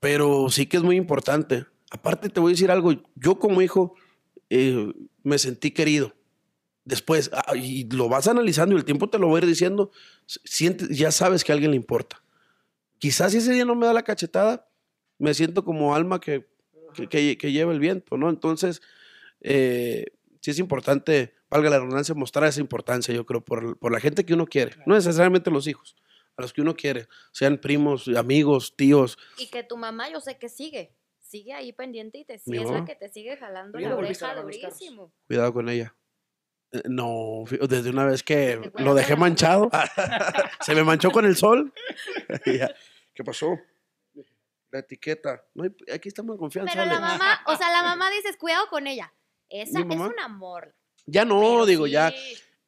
pero sí que es muy importante. Aparte, te voy a decir algo. Yo como hijo eh, me sentí querido. Después, ah, y lo vas analizando y el tiempo te lo va a ir diciendo, sientes, ya sabes que a alguien le importa. Quizás si ese día no me da la cachetada, me siento como alma que, que, que- que lleva el viento, ¿no? Entonces, eh, sí es importante, valga la redundancia, mostrar esa importancia, yo creo, por, por la gente que uno quiere. No necesariamente los hijos, a los que uno quiere, sean primos, amigos, tíos. Y que tu mamá, yo sé que sigue. Sigue ahí pendiente y te sigue, es la que te sigue jalando ¿Ya la oreja durísimo. Cuidado con ella. Eh, No, desde una vez que lo dejé manchado, se me manchó con el sol. ¿Qué pasó? La etiqueta. No, aquí estamos en confianza. Pero la mamá, o sea, la mamá dices, cuidado con ella. Esa ¿Mi es un amor. Ya no, Pero digo, sí, ya.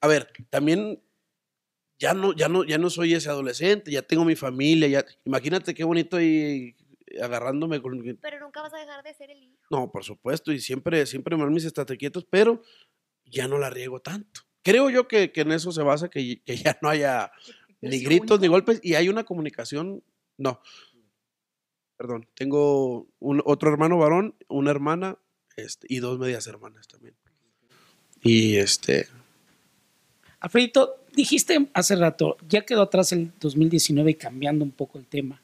A ver, también ya no, ya no, ya no soy ese adolescente, ya tengo mi familia, ya. Imagínate qué bonito y agarrándome con. Pero nunca vas a dejar de ser el hijo. No, por supuesto, y siempre, siempre me mis quietos, pero ya no la riego tanto. Creo yo que, que en eso se basa, que, que ya no haya ni ¿Es gritos ni golpes y hay una comunicación. No. Perdón, tengo un, otro hermano varón, una hermana este, y dos medias hermanas también. Y este, Alfredito, dijiste hace rato, ya quedó atrás el 2019 cambiando un poco el tema,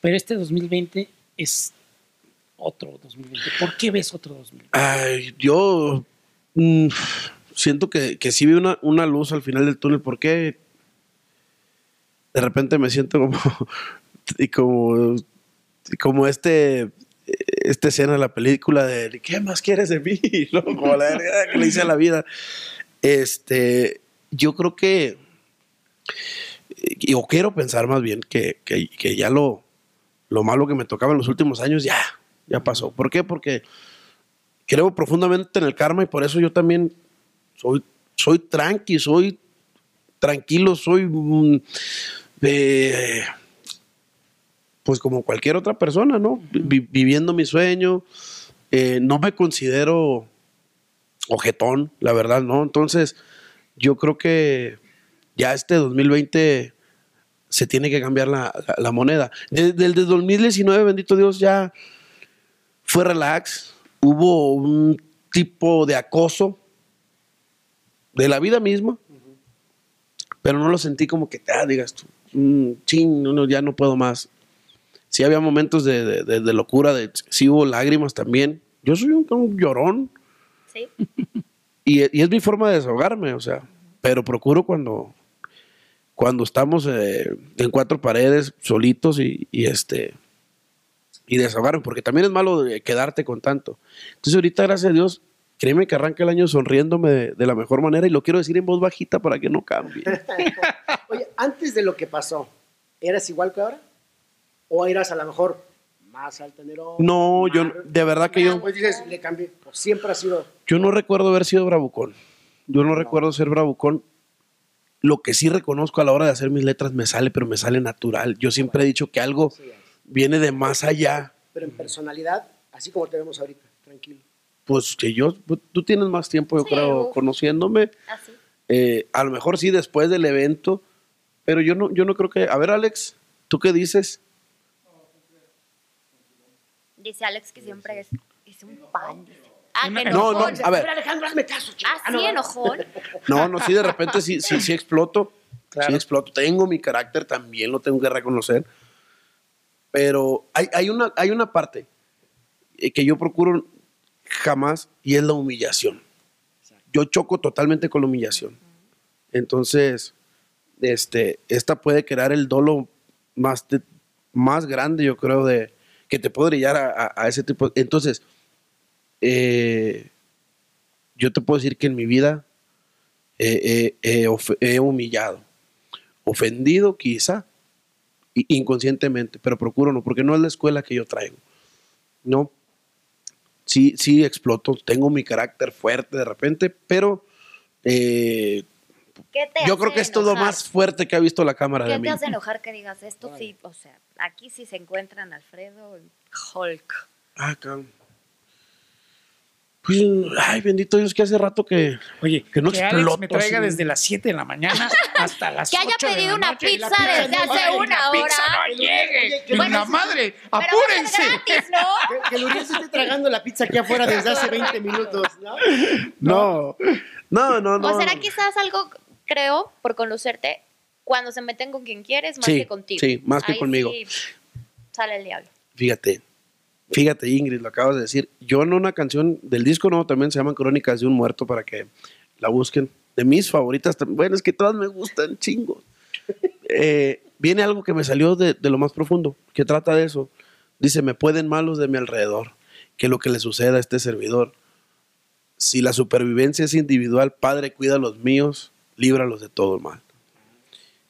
pero este 2020 es otro 2020. ¿Por qué ves otro 2020? Ay, yo mm, siento que, que sí vi una, una luz al final del túnel. porque De repente me siento como, y como como este, esta escena de la película de ¿qué más quieres de mí? ¿No? Como la verga que le hice a la vida. Este, yo creo que, y- o quiero pensar más bien que, que- que ya lo, lo malo que me tocaba en los últimos años ya, ya pasó. ¿Por qué? Porque creo profundamente en el karma y por eso yo también soy, soy tranqui, soy tranquilo, soy mm, eh, pues como cualquier otra persona, ¿no? Vi- viviendo mi sueño, eh, no me considero ojetón, la verdad, ¿no? Entonces, yo creo que ya este 2020 se tiene que cambiar la, la- moneda. Desde el de 2019, bendito Dios, ya fue relax. Hubo un tipo de acoso de la vida misma, pero no lo sentí como que, ah, digas tú, "Mm, ching, ya no puedo más. Sí había momentos de, de- de- de locura, de, sí hubo lágrimas también. Yo soy un, un llorón Sí. y, y es mi forma de desahogarme, o sea, pero procuro cuando, cuando estamos eh, en cuatro paredes, solitos y, y, este y desahogarme, porque también es malo de quedarte con tanto. Entonces ahorita, gracias a Dios, créeme que arranca el año sonriéndome de, de la mejor manera y lo quiero decir en voz bajita para que no cambie. Oye, antes de lo que pasó, ¿eras igual que ahora? ¿O eras a lo mejor más altanero? No, yo- más- de verdad que yo- Pues dices, le cambié. Pues siempre ha sido. Yo no recuerdo haber sido bravucón. Yo no, recuerdo ser bravucón. Lo que sí reconozco a la hora de hacer mis letras me sale, pero me sale natural. Yo siempre he dicho que algo Sí, viene de más allá. Pero en personalidad, así como te vemos ahorita, tranquilo. Pues que yo, tú tienes más tiempo, yo Sí, creo, uf. conociéndome. Así. Eh, a lo mejor sí después del evento, pero yo no, yo no creo que. A ver, Alex, ¿tú qué dices? Dice Alex que siempre es, es un pan. dice. Ah, que No, no, a ver. Alejandro, hazme caso, chico. Ah, sí, enojón. No, no, sí, de repente sí, sí, sí exploto. Sí exploto. Tengo mi carácter, también lo tengo que reconocer. Pero hay, hay, una, hay una parte eh, que yo procuro jamás y es la humillación. Yo choco totalmente con la humillación. Entonces, este, esta puede crear el dolo más, de- más grande, yo creo, de que te puede brillar a, ese tipo. Entonces, eh, yo te puedo decir que en mi vida eh, eh, he humillado, ofendido quizá, inconscientemente, pero procuro no, porque no es la escuela que yo traigo. No, sí, sí exploto, tengo mi carácter fuerte de repente, pero eh, ¿Qué te yo hace creo que es enojar? más fuerte que ha visto la cámara de ¿Qué mí. te hace enojar que digas esto? Sí, o sea, aquí sí se encuentran Alfredo y Hulk. Ah, cabrón. Pues, ay, bendito Dios, que hace rato que... Oye, Que no Alex me exploto traiga así. desde las 7 de la mañana hasta las Que haya 8 de la pedido una y pizza desde no- hace una la pizza hora. no llegue. que Bueno, la madre, apúrense. gratis, ¿no? Que, que Luriel se esté tragando la pizza aquí afuera desde hace 20 minutos, ¿no? No, no, no, no. ¿O será quizás algo, creo, por conocerte, cuando se meten con quien quieres más Sí, que contigo? sí, más que Ahí conmigo. sí sale el diablo. Fíjate, fíjate Ingrid, lo acabas de decir. Yo en una canción del disco nuevo también se llama Crónicas de un Muerto para que la busquen. De mis favoritas, bueno, es que todas me gustan, chingos. Eh, viene algo que me salió de, de lo más profundo, que trata de eso. Dice, me pueden malos de mi alrededor, que lo que le suceda a este servidor. Si la supervivencia es individual, Padre, cuida a los míos, líbralos de todo mal.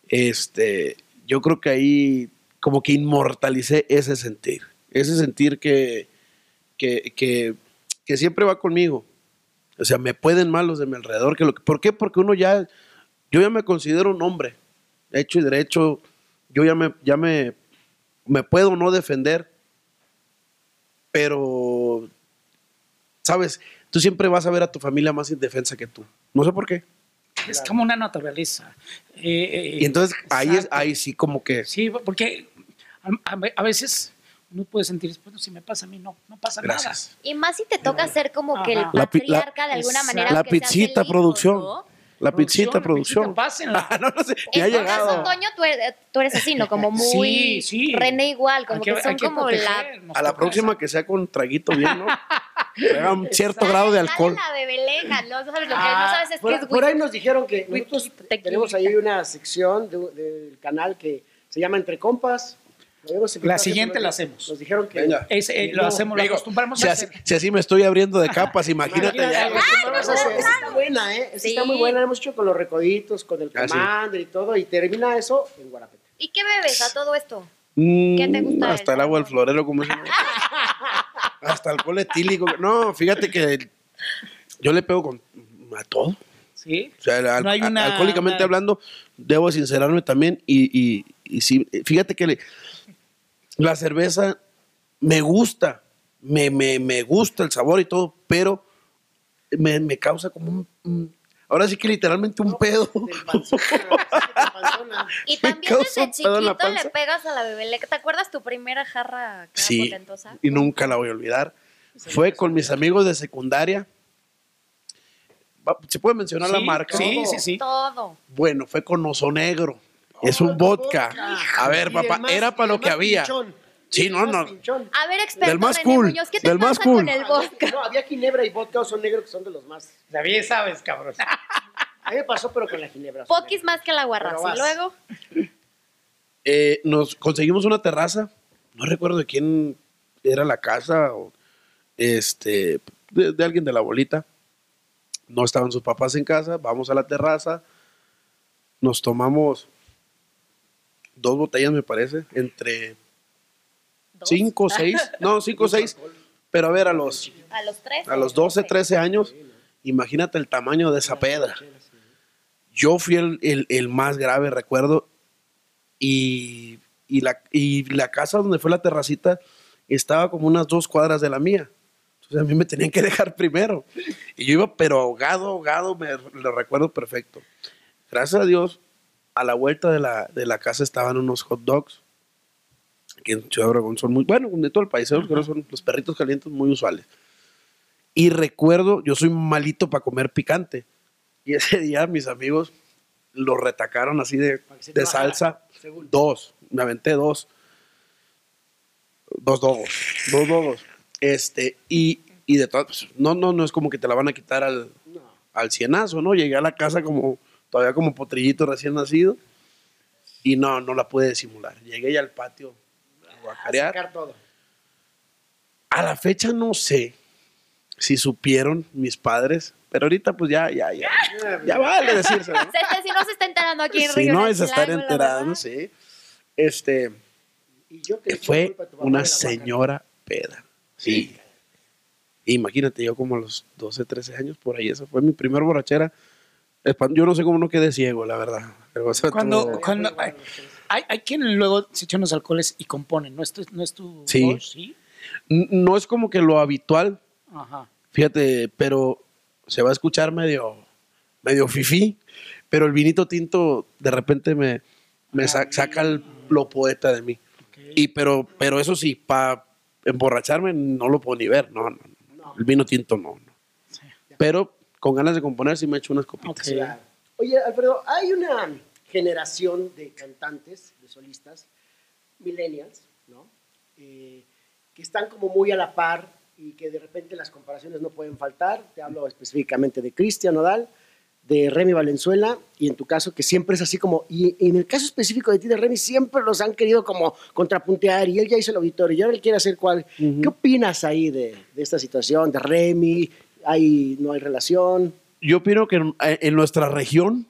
Este, yo creo que ahí como que inmortalicé ese sentir, ese sentir que, que, que, siempre va conmigo. O sea, me pueden mal los de mi alrededor. ¿Por qué? Porque uno ya, yo ya me considero un hombre, hecho y derecho, yo ya me, ya me, me puedo no defender, pero, ¿sabes? Tú siempre vas a ver a tu familia más indefensa que tú. No sé por qué. Es como una naturaleza. Eh, eh, Y entonces ahí, es, ahí sí como que... Sí, porque a, a- a veces uno puede sentir, bueno, si me pasa a mí, no, no pasa Gracias. Y más si te toca ser como que el. La patriarca de alguna Exacto. manera. La pizzita producción. ¿no? La pizzita, producción. Pásenla. no, no sé, ni ha llegado. caso, Toño, tú eres, tú eres así, ¿no? Como muy... Sí, sí. René igual, como Hay que, son hay que como la... proteger, A la próxima que sea con traguito bien, ¿no? Traiga un cierto grado de alcohol. la bebeleja, ¿no? ¿Sabes lo que Ah, no sabes es por, que es por ahí nos dijeron que nosotros tenemos ahí una sección de- del canal que se llama Entre Compas. La siguiente la hacemos. Nos dijeron que. Venga. Es, eh, lo No, hacemos, lo Digo, acostumbramos Si a así, hacer. si así me estoy abriendo de capas, imagínate Imagínate, ya. algo así, vamos a hacer. Esa está buena, ¿eh? Esa Sí. está muy buena. La hemos hecho con los recoditos, con el Ah, sí. Commander y todo. Y termina eso en Guarapete. ¿Y qué bebes a todo esto? Mm, ¿Qué te gusta Hasta del el agua del florero, como se llama. Hasta alcohol etílico. No, fíjate que yo le pego con a todo. ¿Sí? O sea, al- No hay una- alcohólicamente una- hablando, debo sincerarme también. Y, y, y sí, fíjate que le- la cerveza me gusta, me, me, me gusta el sabor y todo, pero me, me causa como un, un- Ahora sí que literalmente un pedo. Te panzona. Y también desde pedo chiquito le pegas a la bebeleca. ¿Te acuerdas tu primera jarra que era Sí, potentosa? y nunca la voy a olvidar. Fue con mis amigos de secundaria. ¿Se puede mencionar la marca? Sí, sí, sí. Todo. Bueno, fue con Oso Negro. Es un vodka. A ver, papá, más- era para lo que había. pinchón. Sí, no, no. A ver, experto Del más René cool, Muñoz, ¿qué te del más cool. con el vodka? No, había ginebra y vodka oso negro que son de los más. David, sabes, cabrón. A mí me pasó, pero con la ginebra. Poquis más que la guarra. Pero Y vas. luego, Eh, nos conseguimos una terraza. No recuerdo de quién era la casa. O, este, de, de alguien de la bolita. No estaban sus papás en casa. Vamos a la terraza. Nos tomamos dos botellas, me parece. Entre dos. cinco, seis. No, cinco, seis. Pero a ver, a los, A los tres. a los 12, 13 años, imagínate el tamaño de esa pedra. Yo fui el, el- el más grave, recuerdo, y, y la, y la casa donde fue la terracita estaba como unas dos cuadras de la mía. Entonces a mí me tenían que dejar primero. Y yo iba, pero ahogado, ahogado, me lo recuerdo perfecto. Gracias a Dios, a la vuelta de la, de la casa estaban unos hot dogs, que en Ciudad Obregón son muy, bueno, de todo el país, creo que son los perritos calientes muy usuales. Y recuerdo, yo soy malito para comer picante. Y ese día mis amigos lo retacaron así de, de salsa. según. Dos, me aventé dos. Dos dogos, dos dogos. Este, y, y de todas, pues, no, no, no es como que te la van a quitar al, No. al cienazo, ¿no? Llegué a la casa como, todavía como potrillito recién nacido. Y no, no la pude disimular. Llegué ya al patio a A guacarear. sacar todo. A la fecha no sé si supieron mis padres, pero ahorita pues ya, ya, ya. Ya vale decirse, ¿no? Se si no se está enterando aquí en Si Río no de es estar verdad. sí. Este, Y yo que fue una señora peda. Sí. Imagínate, yo como a los 12, 13 años, por ahí, esa fue mi primer borrachera. Yo no sé cómo no quedé ciego, la verdad. Pero, o sea, Cuando, hay, hay, hay quienes luego se echan los alcoholes y componen, ¿no es tu, no es tu Sí. voz? No es como que lo habitual, Ajá. fíjate, pero se va a escuchar medio, medio fifí, pero el vinito tinto de repente me, me sa- saca el- lo poeta de mí. Y pero, pero eso sí, para emborracharme no lo puedo ni ver, no, no, no. El vino tinto no, no. Pero con ganas de componer sí me echo unas copitas. Ok. Claro. Oye, Alfredo, hay una generación de cantantes, de solistas, millennials, ¿no? Eh, que están como muy a la par y que de repente las comparaciones no pueden faltar. Te hablo específicamente de Cristian Nodal, de Remy Valenzuela y en tu caso que siempre es así como, y, y en el caso específico de ti, de Remy, siempre los han querido como contrapuntear y él ya hizo el auditorio y ahora él quiere hacer cuál. ¿Qué opinas ahí de, de esta situación, de Remy? ¿Hay, ¿No hay relación? Yo opino que en, en nuestra región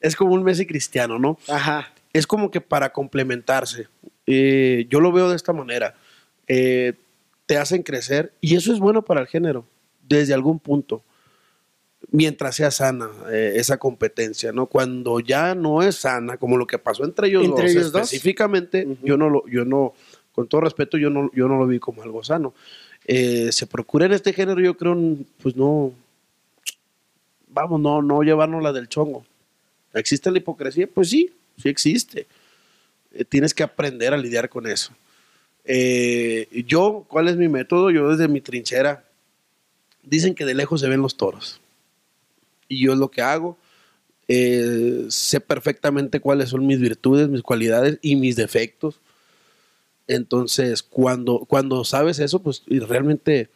es como un Messi cristiano, ¿no? Ajá. es como que para complementarse. Eh, yo lo veo de esta manera. Eh, te hacen crecer y eso es bueno para el género, desde algún punto, mientras sea sana eh, esa competencia, ¿no? Cuando ya no es sana, como lo que pasó entre ellos ¿Entre dos, ellos dos? específicamente, Ujú. yo no lo, yo no, con todo respeto, yo no, yo no lo vi como algo sano. Eh, se procura en este género, yo creo, pues no, vamos, no, no llevarnos la del chongo. ¿Existe la hipocresía? Pues sí, sí existe. Eh, tienes que aprender a lidiar con eso. Eh, yo, ¿cuál es mi método? Yo desde mi trinchera, dicen que de lejos se ven los toros. Y yo es lo que hago. Sé perfectamente cuáles son mis virtudes, mis cualidades y mis defectos. Entonces, cuando, cuando sabes eso, pues y realmente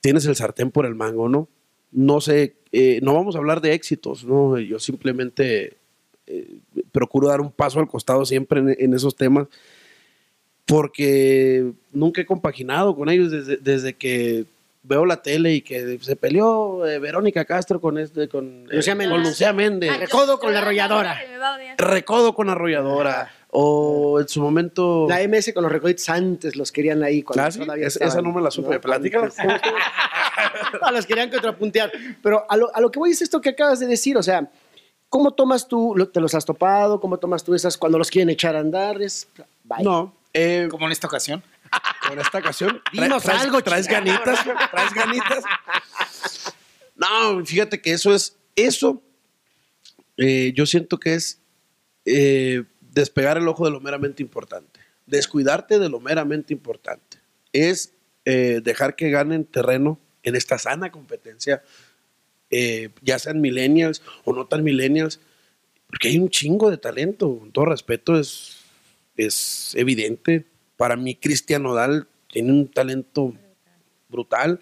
tienes el sartén por el mango, ¿no? No sé, eh, no vamos a hablar de éxitos, ¿no? Yo simplemente eh, procuro dar un paso al costado siempre en, en esos temas porque nunca he compaginado con ellos desde, desde que veo la tele y que se peleó eh, Verónica Castro con este con eh, Lucía Méndez. con Lucía Méndez. Ay, Recodo con la arrolladora. Recodo con arrolladora o en su momento La MS con los recoditos antes los querían ahí. Cuando ¿Ah, sí? todavía Es- estaban, esa no me la supe. Platícala. No, los querían contrapuntear. Pero a lo, a lo que voy es esto que acabas de decir, o sea, ¿cómo tomas tú, lo- te los has topado? ¿Cómo tomas tú esas cuando los quieren echar a andar? Es, bye. no eh, Como en esta ocasión. con esta ocasión. Dinos traes, algo, traes ganitas, traes ganitas. No, fíjate que eso es, eso, eh, yo siento que es eh, despegar el ojo de lo meramente importante, descuidarte de lo meramente importante, es eh, dejar que ganen terreno en esta sana competencia, eh, ya sean millennials o no tan millennials, porque hay un chingo de talento, con todo respeto, es, es evidente. Para mí, Cristian Nodal tiene un talento brutal.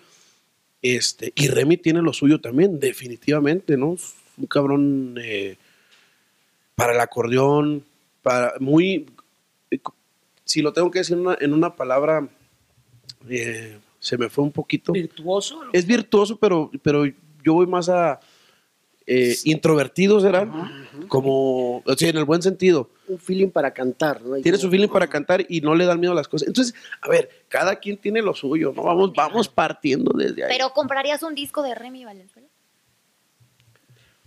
Este, y Remy tiene lo suyo también, definitivamente, ¿no? Un cabrón eh, para el acordeón, para muy. Si lo tengo que decir en una, en una palabra, eh, se me fue un poquito. Virtuoso. Es virtuoso, pero, pero yo voy más a eh, introvertido, ¿será? Como, o sea, en el buen sentido. Un feeling para cantar, ¿no? Tiene su feeling para cantar y no le dan miedo a las cosas. Entonces, a ver, cada quien tiene lo suyo, ¿no? Vamos, vamos partiendo desde ahí. Pero comprarías un disco de Remy Valenzuela.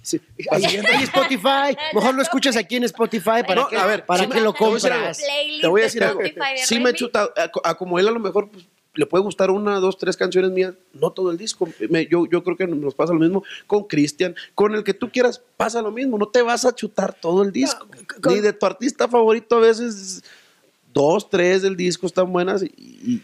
Sí. Hay Spotify. Mejor lo escuchas aquí en Spotify. ¿Para No, qué, a ver, ¿para sí qué me- lo te voy a decir algo. compras? Te voy a de decir algo. Sí me he chutado, a, co- a como él a lo mejor pues, le puede gustar una, dos, tres canciones mías, no todo el disco. Me- yo, yo creo que nos pasa lo mismo con Cristian, con el que tú quieras pasa lo mismo, no te vas a chutar todo el disco. con- Ni de tu artista favorito a veces dos, tres del disco están buenas y,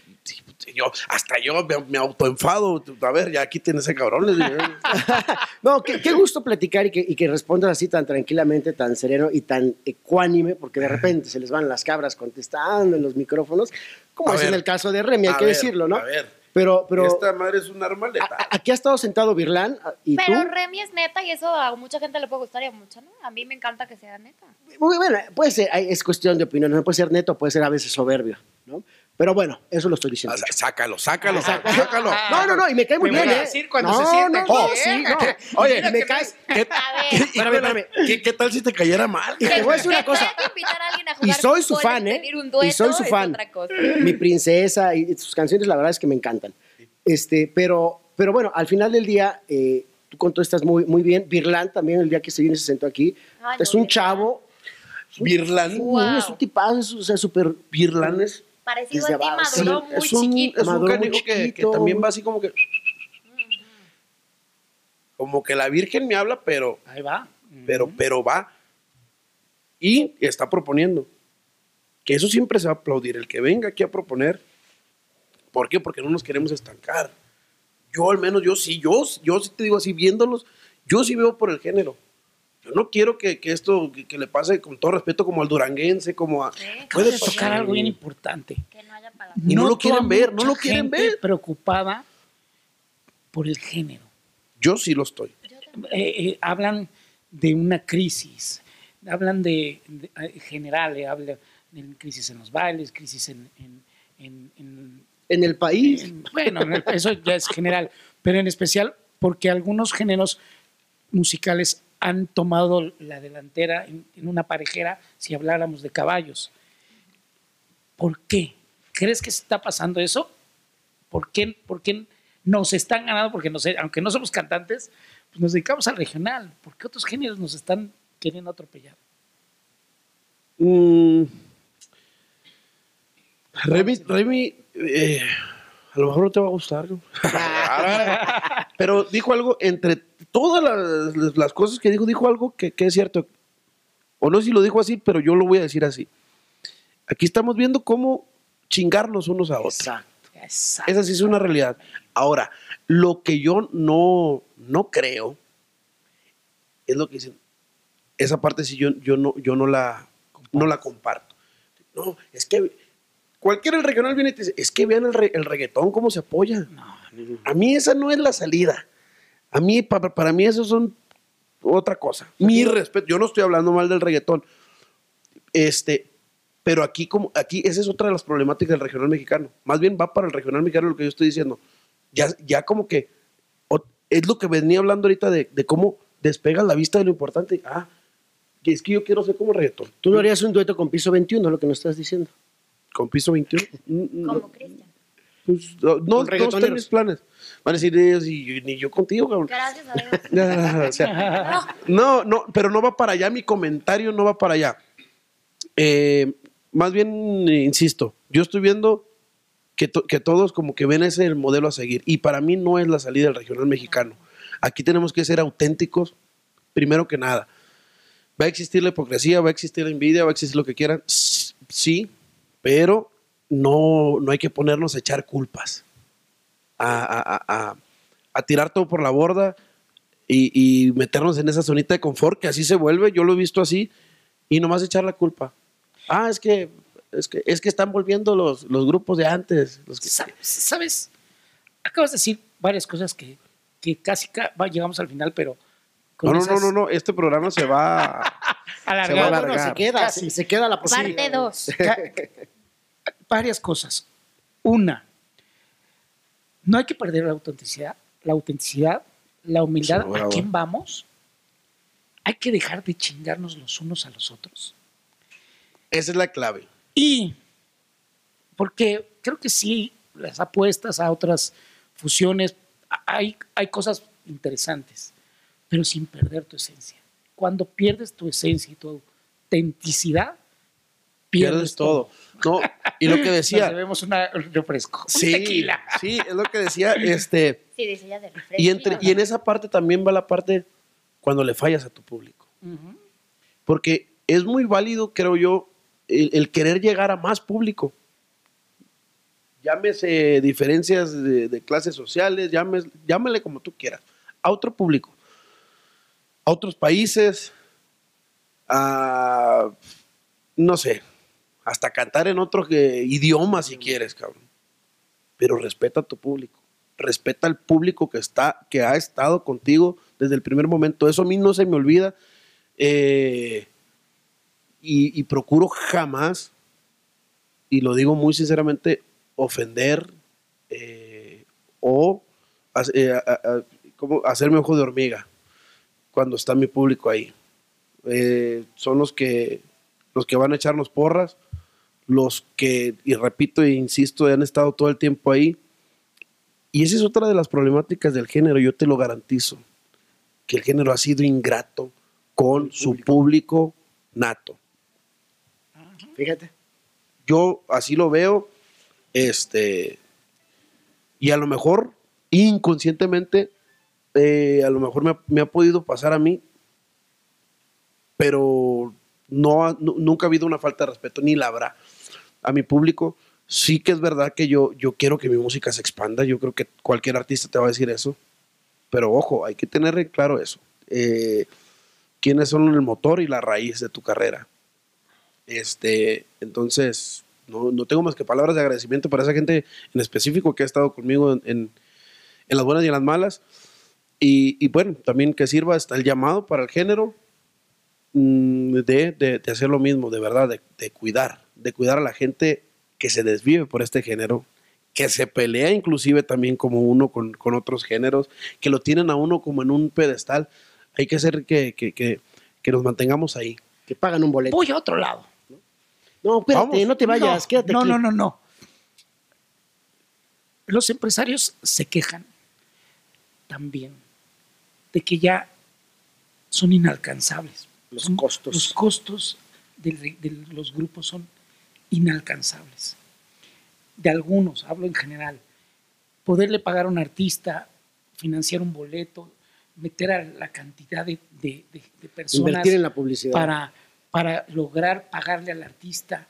yo, hasta yo me, me autoenfado. A ver, ya quiten ese cabrón. les digo. No, qué, qué gusto platicar y que, y que respondas así tan tranquilamente, tan sereno y tan ecuánime, porque de repente se les van las cabras contestando en los micrófonos, como A es en el caso de Remy, hay que ver, decirlo, ¿no? a ver. Pero, pero Esta madre es un arma letal. aquí ha estado sentado Virlán a- y Pero tú. Remy es neta y eso a mucha gente le puede gustar y a mucha no. A mí me encanta que sea neta. Muy bueno, puede ser, es cuestión de opinión, no puede ser neto, puede ser a veces soberbio, ¿no? Pero bueno, eso lo estoy diciendo. Ah, Sácalo, sácalo, Exacto. sácalo. No, no, no, y me cae muy Me bien, ¿eh? decir cuando no, se sienta no, no, aquí, sí, ¿eh? no. Oye, me cae. ¿Qué, A ver. qué- Espérame, espérame. ¿qué- qué tal si te cayera mal? Y te voy a decir una cosa. a Y soy su fan, ¿eh? y soy su fan. Mi princesa y sus canciones, la verdad es que me encantan. Este, pero, pero bueno, al final del día, eh, tú contestas muy, muy bien. Virlán también, el día que se y se sentó aquí, Ay, es no, un chavo. No, es un tipazo, o sea, súper. Virlán es, Parecido Desde a ti, abajo, sí, maduró muy es un, chiquito. es un canijo que, que también va así como que... Como que la Virgen me habla, pero, Ahí va. pero, pero va. Y está proponiendo. Que eso siempre se va a aplaudir. El que venga aquí a proponer. ¿Por qué? Porque no nos queremos estancar. Yo al menos, yo sí, yo, yo sí te digo así, viéndolos, yo sí veo por el género. Yo no quiero que, que esto, que, que le pase con todo respeto como al duranguense, como a... Sí. Puede pasar. tocar algo bien importante. Que no haya palabras. Y no lo quieren ver, no lo quieren gente ver. preocupada por el género. Yo sí lo estoy. Eh, eh, hablan de una crisis, hablan de, de- eh, general, eh, hablan de crisis en los bailes, crisis en, en- en- en- En el país. en- bueno, en el- eso ya es general, pero en especial porque algunos géneros musicales han tomado la delantera en, en una parejera si habláramos de caballos. ¿Por qué? ¿Crees que se está pasando eso? ¿Por qué, por qué nos están ganando? Porque no sé, aunque no somos cantantes, pues nos dedicamos al regional. ¿Por qué otros géneros nos están queriendo atropellar? Mm. Remy, Remy, eh, a lo mejor no te va a gustar. ¿no? Pero dijo algo, entre todas las, las cosas que dijo, dijo algo que, que es cierto. O no sé si lo dijo así, pero yo lo voy a decir así. Aquí estamos viendo cómo chingarnos unos a otros. Exacto. Exacto. Esa sí es una realidad. Ahora, lo que yo no, no creo es lo que dicen. Esa parte sí yo, yo, no, yo no, la, no la comparto. No, es que cualquiera el regional viene y te dice, es que vean el, re- el reggaetón cómo se apoya. A mí esa no es la salida. A mí, para, para mí eso son otra cosa. Mi respeto, yo no estoy hablando mal del reggaetón. Este, Pero aquí, como, aquí, esa es otra de las problemáticas del regional mexicano. Más bien va para el regional mexicano lo que yo estoy diciendo. Ya, ya como que o- es lo que venía hablando ahorita de, de cómo despegas la vista de lo importante. Ah, que es que yo quiero ser como reggaetón. Tú no harías un dueto con piso 21, lo que nos estás diciendo. Con piso 21. Mm, mm, Como Cristian. Pues, no, no, no está en reggaetoneros. mis planes. Van a decir ellos y ni yo contigo, cabrón. Gracias a Dios. O sea, no, no, pero no va para allá, mi comentario no va para allá. Eh, más bien, insisto, yo estoy viendo que, to- que todos como que ven ese el modelo a seguir y para mí no es la salida del regional mexicano. Aquí tenemos que ser auténticos, primero que nada. Va a existir la hipocresía, va a existir la envidia, va a existir lo que quieran, sí, pero no, no hay que ponernos a echar culpas, a, a- a- a- a tirar todo por la borda y, y meternos en esa zonita de confort que así se vuelve, yo lo he visto así, y nomás echar la culpa. Ah, es que, es que, es que están volviendo los, los grupos de antes. Los que- Sa- ¿Sabes? Acabas de decir varias cosas que, que casi ca- va- llegamos al final, pero no, no, esas no, no, no, este programa se va... se a alargar. no, se queda, Casi. se, se queda la posibilidad. Parte 2. Varias cosas. Una, no hay que perder la autenticidad, la autenticidad, la humildad. A ¿A duda. quién vamos? Hay que dejar de chingarnos los unos a los otros. Esa es la clave. Y porque creo que sí, las apuestas a otras fusiones, hay, hay cosas interesantes, pero sin perder tu esencia. Cuando pierdes tu esencia y tu autenticidad, pierdes, Pierdes todo. No, y lo que Nos decía... debemos una- un refresco. un Sí, tequila. sí, es lo que decía, este... Sí, dice ya de refresco. Y, entre, y en esa parte también va la parte cuando le fallas a tu público. Porque es muy válido, creo yo, el, el querer llegar a más público. Llámese diferencias de, de clases sociales, llámese, llámale como tú quieras. A otro público. A otros países. A, no sé, hasta cantar en otro que- idioma si quieres, cabrón. Pero respeta a tu público. Respeta al público que, está, que ha estado contigo desde el primer momento. Eso a mí no se me olvida. Eh, y, y procuro jamás, y lo digo muy sinceramente, ofender eh, o hace- eh, a- a- como hacerme ojo de hormiga cuando está mi público ahí. Eh, son los que, los que van a echarnos porras, los que, y repito e insisto, han estado todo el tiempo ahí. Y esa es otra de las problemáticas del género, yo te lo garantizo, que el género ha sido ingrato con su público nato. Fíjate. Yo así lo veo, este, y a lo mejor inconscientemente, eh, a lo mejor me ha, me ha podido pasar a mí, pero no, nunca ha habido una falta de respeto, ni la habrá a mi público. Sí que es verdad que yo, yo quiero que mi música se expanda, yo creo que cualquier artista te va a decir eso, pero ojo, hay que tener en claro eso. Eh, quiénes son el motor y la raíz de tu carrera. Este, entonces, no, no tengo más que palabras de agradecimiento para esa gente en específico que ha estado conmigo en, en- en las buenas y en las malas. Y, y bueno, también que sirva hasta el llamado para el género mm, de, de- de hacer lo mismo, de verdad, de, de cuidar, de cuidar a la gente que se desvive por este género, que se pelea inclusive también como uno con, con otros géneros, que lo tienen a uno como en un pedestal. Hay que hacer que, que, que, que nos mantengamos ahí. Que pagan un boleto. Voy a otro lado. No, espérate, Vamos. no te vayas, no, quédate no, aquí. no, no, no. Los empresarios se quejan también de que ya son inalcanzables. Los Son- costos. Los costos de, los grupos son inalcanzables. De algunos, hablo en general. Poderle pagar a un artista, financiar un boleto, meter a la cantidad de, de- de- de personas Invertir en la publicidad. para, para lograr pagarle al artista.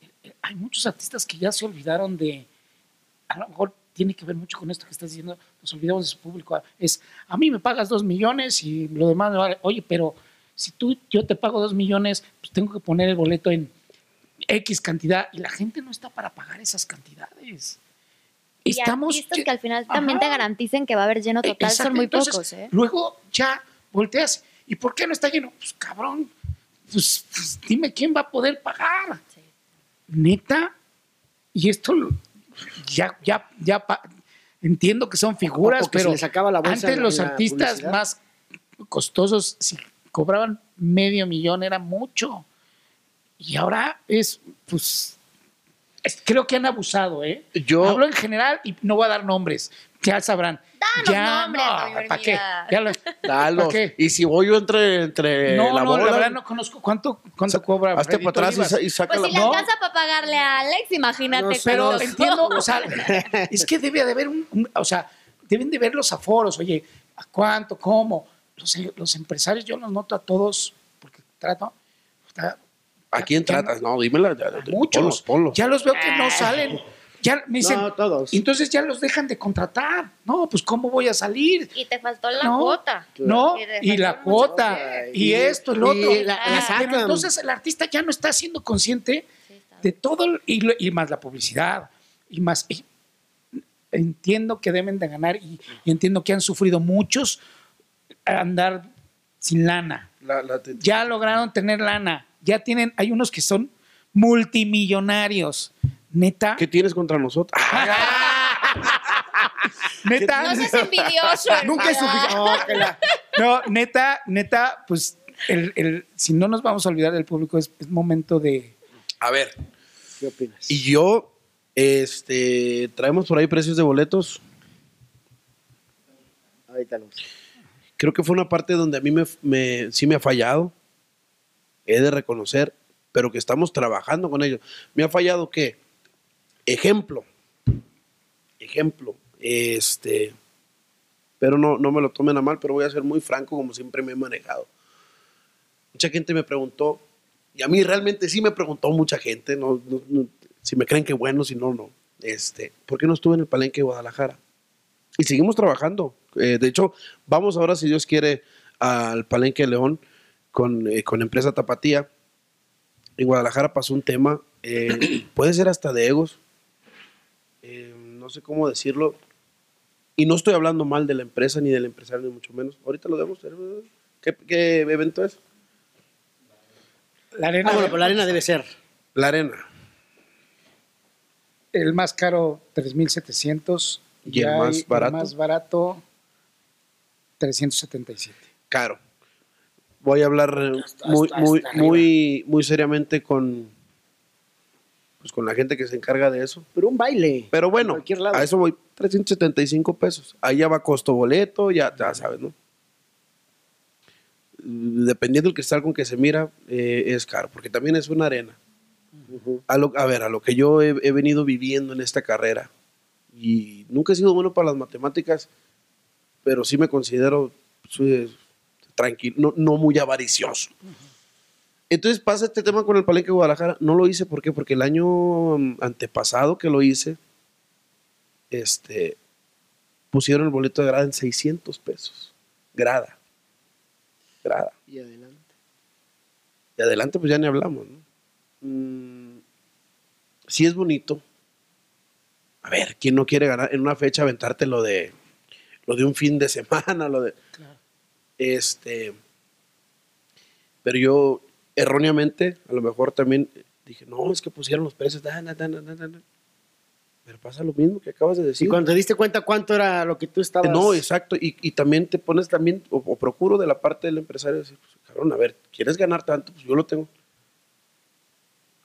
Eh, eh, Hay muchos artistas que ya se olvidaron de, a lo mejor tiene que ver mucho con esto que estás diciendo, nos olvidamos de su público. Es, a mí me pagas dos millones y lo demás me vale. Oye, pero si tú, yo te pago dos millones, pues tengo que poner el boleto en X cantidad y la gente no está para pagar esas cantidades. Y Estamos artistas que al final también te garanticen que va a haber lleno total Exacto. son muy Entonces, pocos, ¿eh? Luego ya volteas. ¿Y por qué no está lleno? Pues cabrón, pues, pues, dime quién va a poder pagar. neta, y esto ya, ya, ya pa- entiendo que son figuras, pero les acaba la bolsa antes los la artistas publicidad. más costosos, si cobraban medio millón, era mucho. Y ahora es, pues, es- creo que han abusado, ¿eh? Yo- Hablo en general y no voy a dar nombres, ya sabrán. Danos ya, nombres, no, ¿para qué? Ya lo- Dalos. ¿Para qué? Y si voy yo entre, entre no, la no, bola, la verdad no conozco cuánto, cuánto cobra. hazte para atrás y y, saca Pues si la... le No. alcanza para pagarle a Alex, imagínate. No sé, Pero entiendo, o sea, es que debe de haber un, un- o sea, deben de ver los aforos, oye, ¿a cuánto, cómo? Los, los empresarios yo los noto a todos, porque trato, ¿A quién tratas? No, dímela. Ya, muchos, Ponlos, ponlos. ya los veo que no salen, ya me dicen, No, todos. entonces ya los dejan de contratar, no, pues cómo voy a salir, Y te faltó la No. cuota. no, Y y la cuota, y, Y- esto, el y otro, la- la Pero entonces el artista ya no está siendo consciente Sí, está de todo y, más la publicidad y más y entiendo que deben de ganar y, y entiendo que han sufrido muchos andar sin lana La- la- te- ya lograron tener lana ya tienen hay unos que son multimillonarios neta ¿Qué tienes contra nosotros? neta No seas envidioso. Nunca es suficiente. Que la- no neta neta pues el, el- si no nos vamos a olvidar del público es, es momento de A ver, ¿Qué opinas? y yo, este, traemos por ahí precios de boletos. Ahorita lo Creo que fue una parte donde a mí me, me- sí me ha fallado. He de reconocer, pero que estamos trabajando con ellos. ¿Me ha fallado qué? Ejemplo. Ejemplo. Este. Pero no, no me lo tomen a mal, pero voy a ser muy franco como siempre me he manejado. Mucha gente me preguntó, y a mí realmente sí me preguntó mucha gente, no- si me creen que bueno, si no, no. Este, ¿Por qué no estuve en el Palenque de Guadalajara? Y seguimos trabajando. Eh, de hecho, vamos ahora, si Dios quiere, al Palenque de León con, eh, con Empresa Tapatía. En Guadalajara pasó un tema, eh, puede ser hasta de egos, eh, no sé cómo decirlo. Y no estoy hablando mal de la empresa ni del empresario, ni mucho menos. Ahorita lo debemos. ¿Qué, qué evento es? la arena Ah, bueno, pues la arena debe ser. La Arena. el más caro 3700 ¿Y el hay más barato? más barato 377 Caro. Voy a hablar Hasta- muy, hasta- muy, hasta muy, muy seriamente con, pues, con la gente que se encarga de eso. Pero un baile. Pero En bueno, a eso voy, 375 pesos. Ahí ya va costo boleto, ya, ya sabes, ¿no? Dependiendo del cristal con que se mira, eh, es caro, porque también es una arena. a, lo- a ver, a lo que yo he, he venido viviendo en esta carrera, y nunca he sido bueno para las matemáticas, pero sí me considero soy, tranquilo, no, no muy avaricioso. Entonces pasa este tema con el Palenque de Guadalajara. No lo hice, ¿por qué? Porque el año mm, antepasado que lo hice, este, pusieron el boleto de grada en 600 pesos. Grada. Grada. Y adelante. Y adelante, pues ya ni hablamos, ¿no? Mm, sí es bonito. A ver, ¿quién no quiere ganar en una fecha aventarte lo de lo de un fin de semana, lo de este pero yo erróneamente, a lo mejor también dije, no, es que pusieron los precios, da, da, da, da, da, da". pero pasa lo mismo que acabas de Y decir. cuando te diste cuenta cuánto era lo que tú estabas. No, exacto. Y, y también te pones también, o, o procuro de la parte del empresario decir, pues, cabrón, a ver, ¿quieres ganar tanto? Pues yo lo tengo.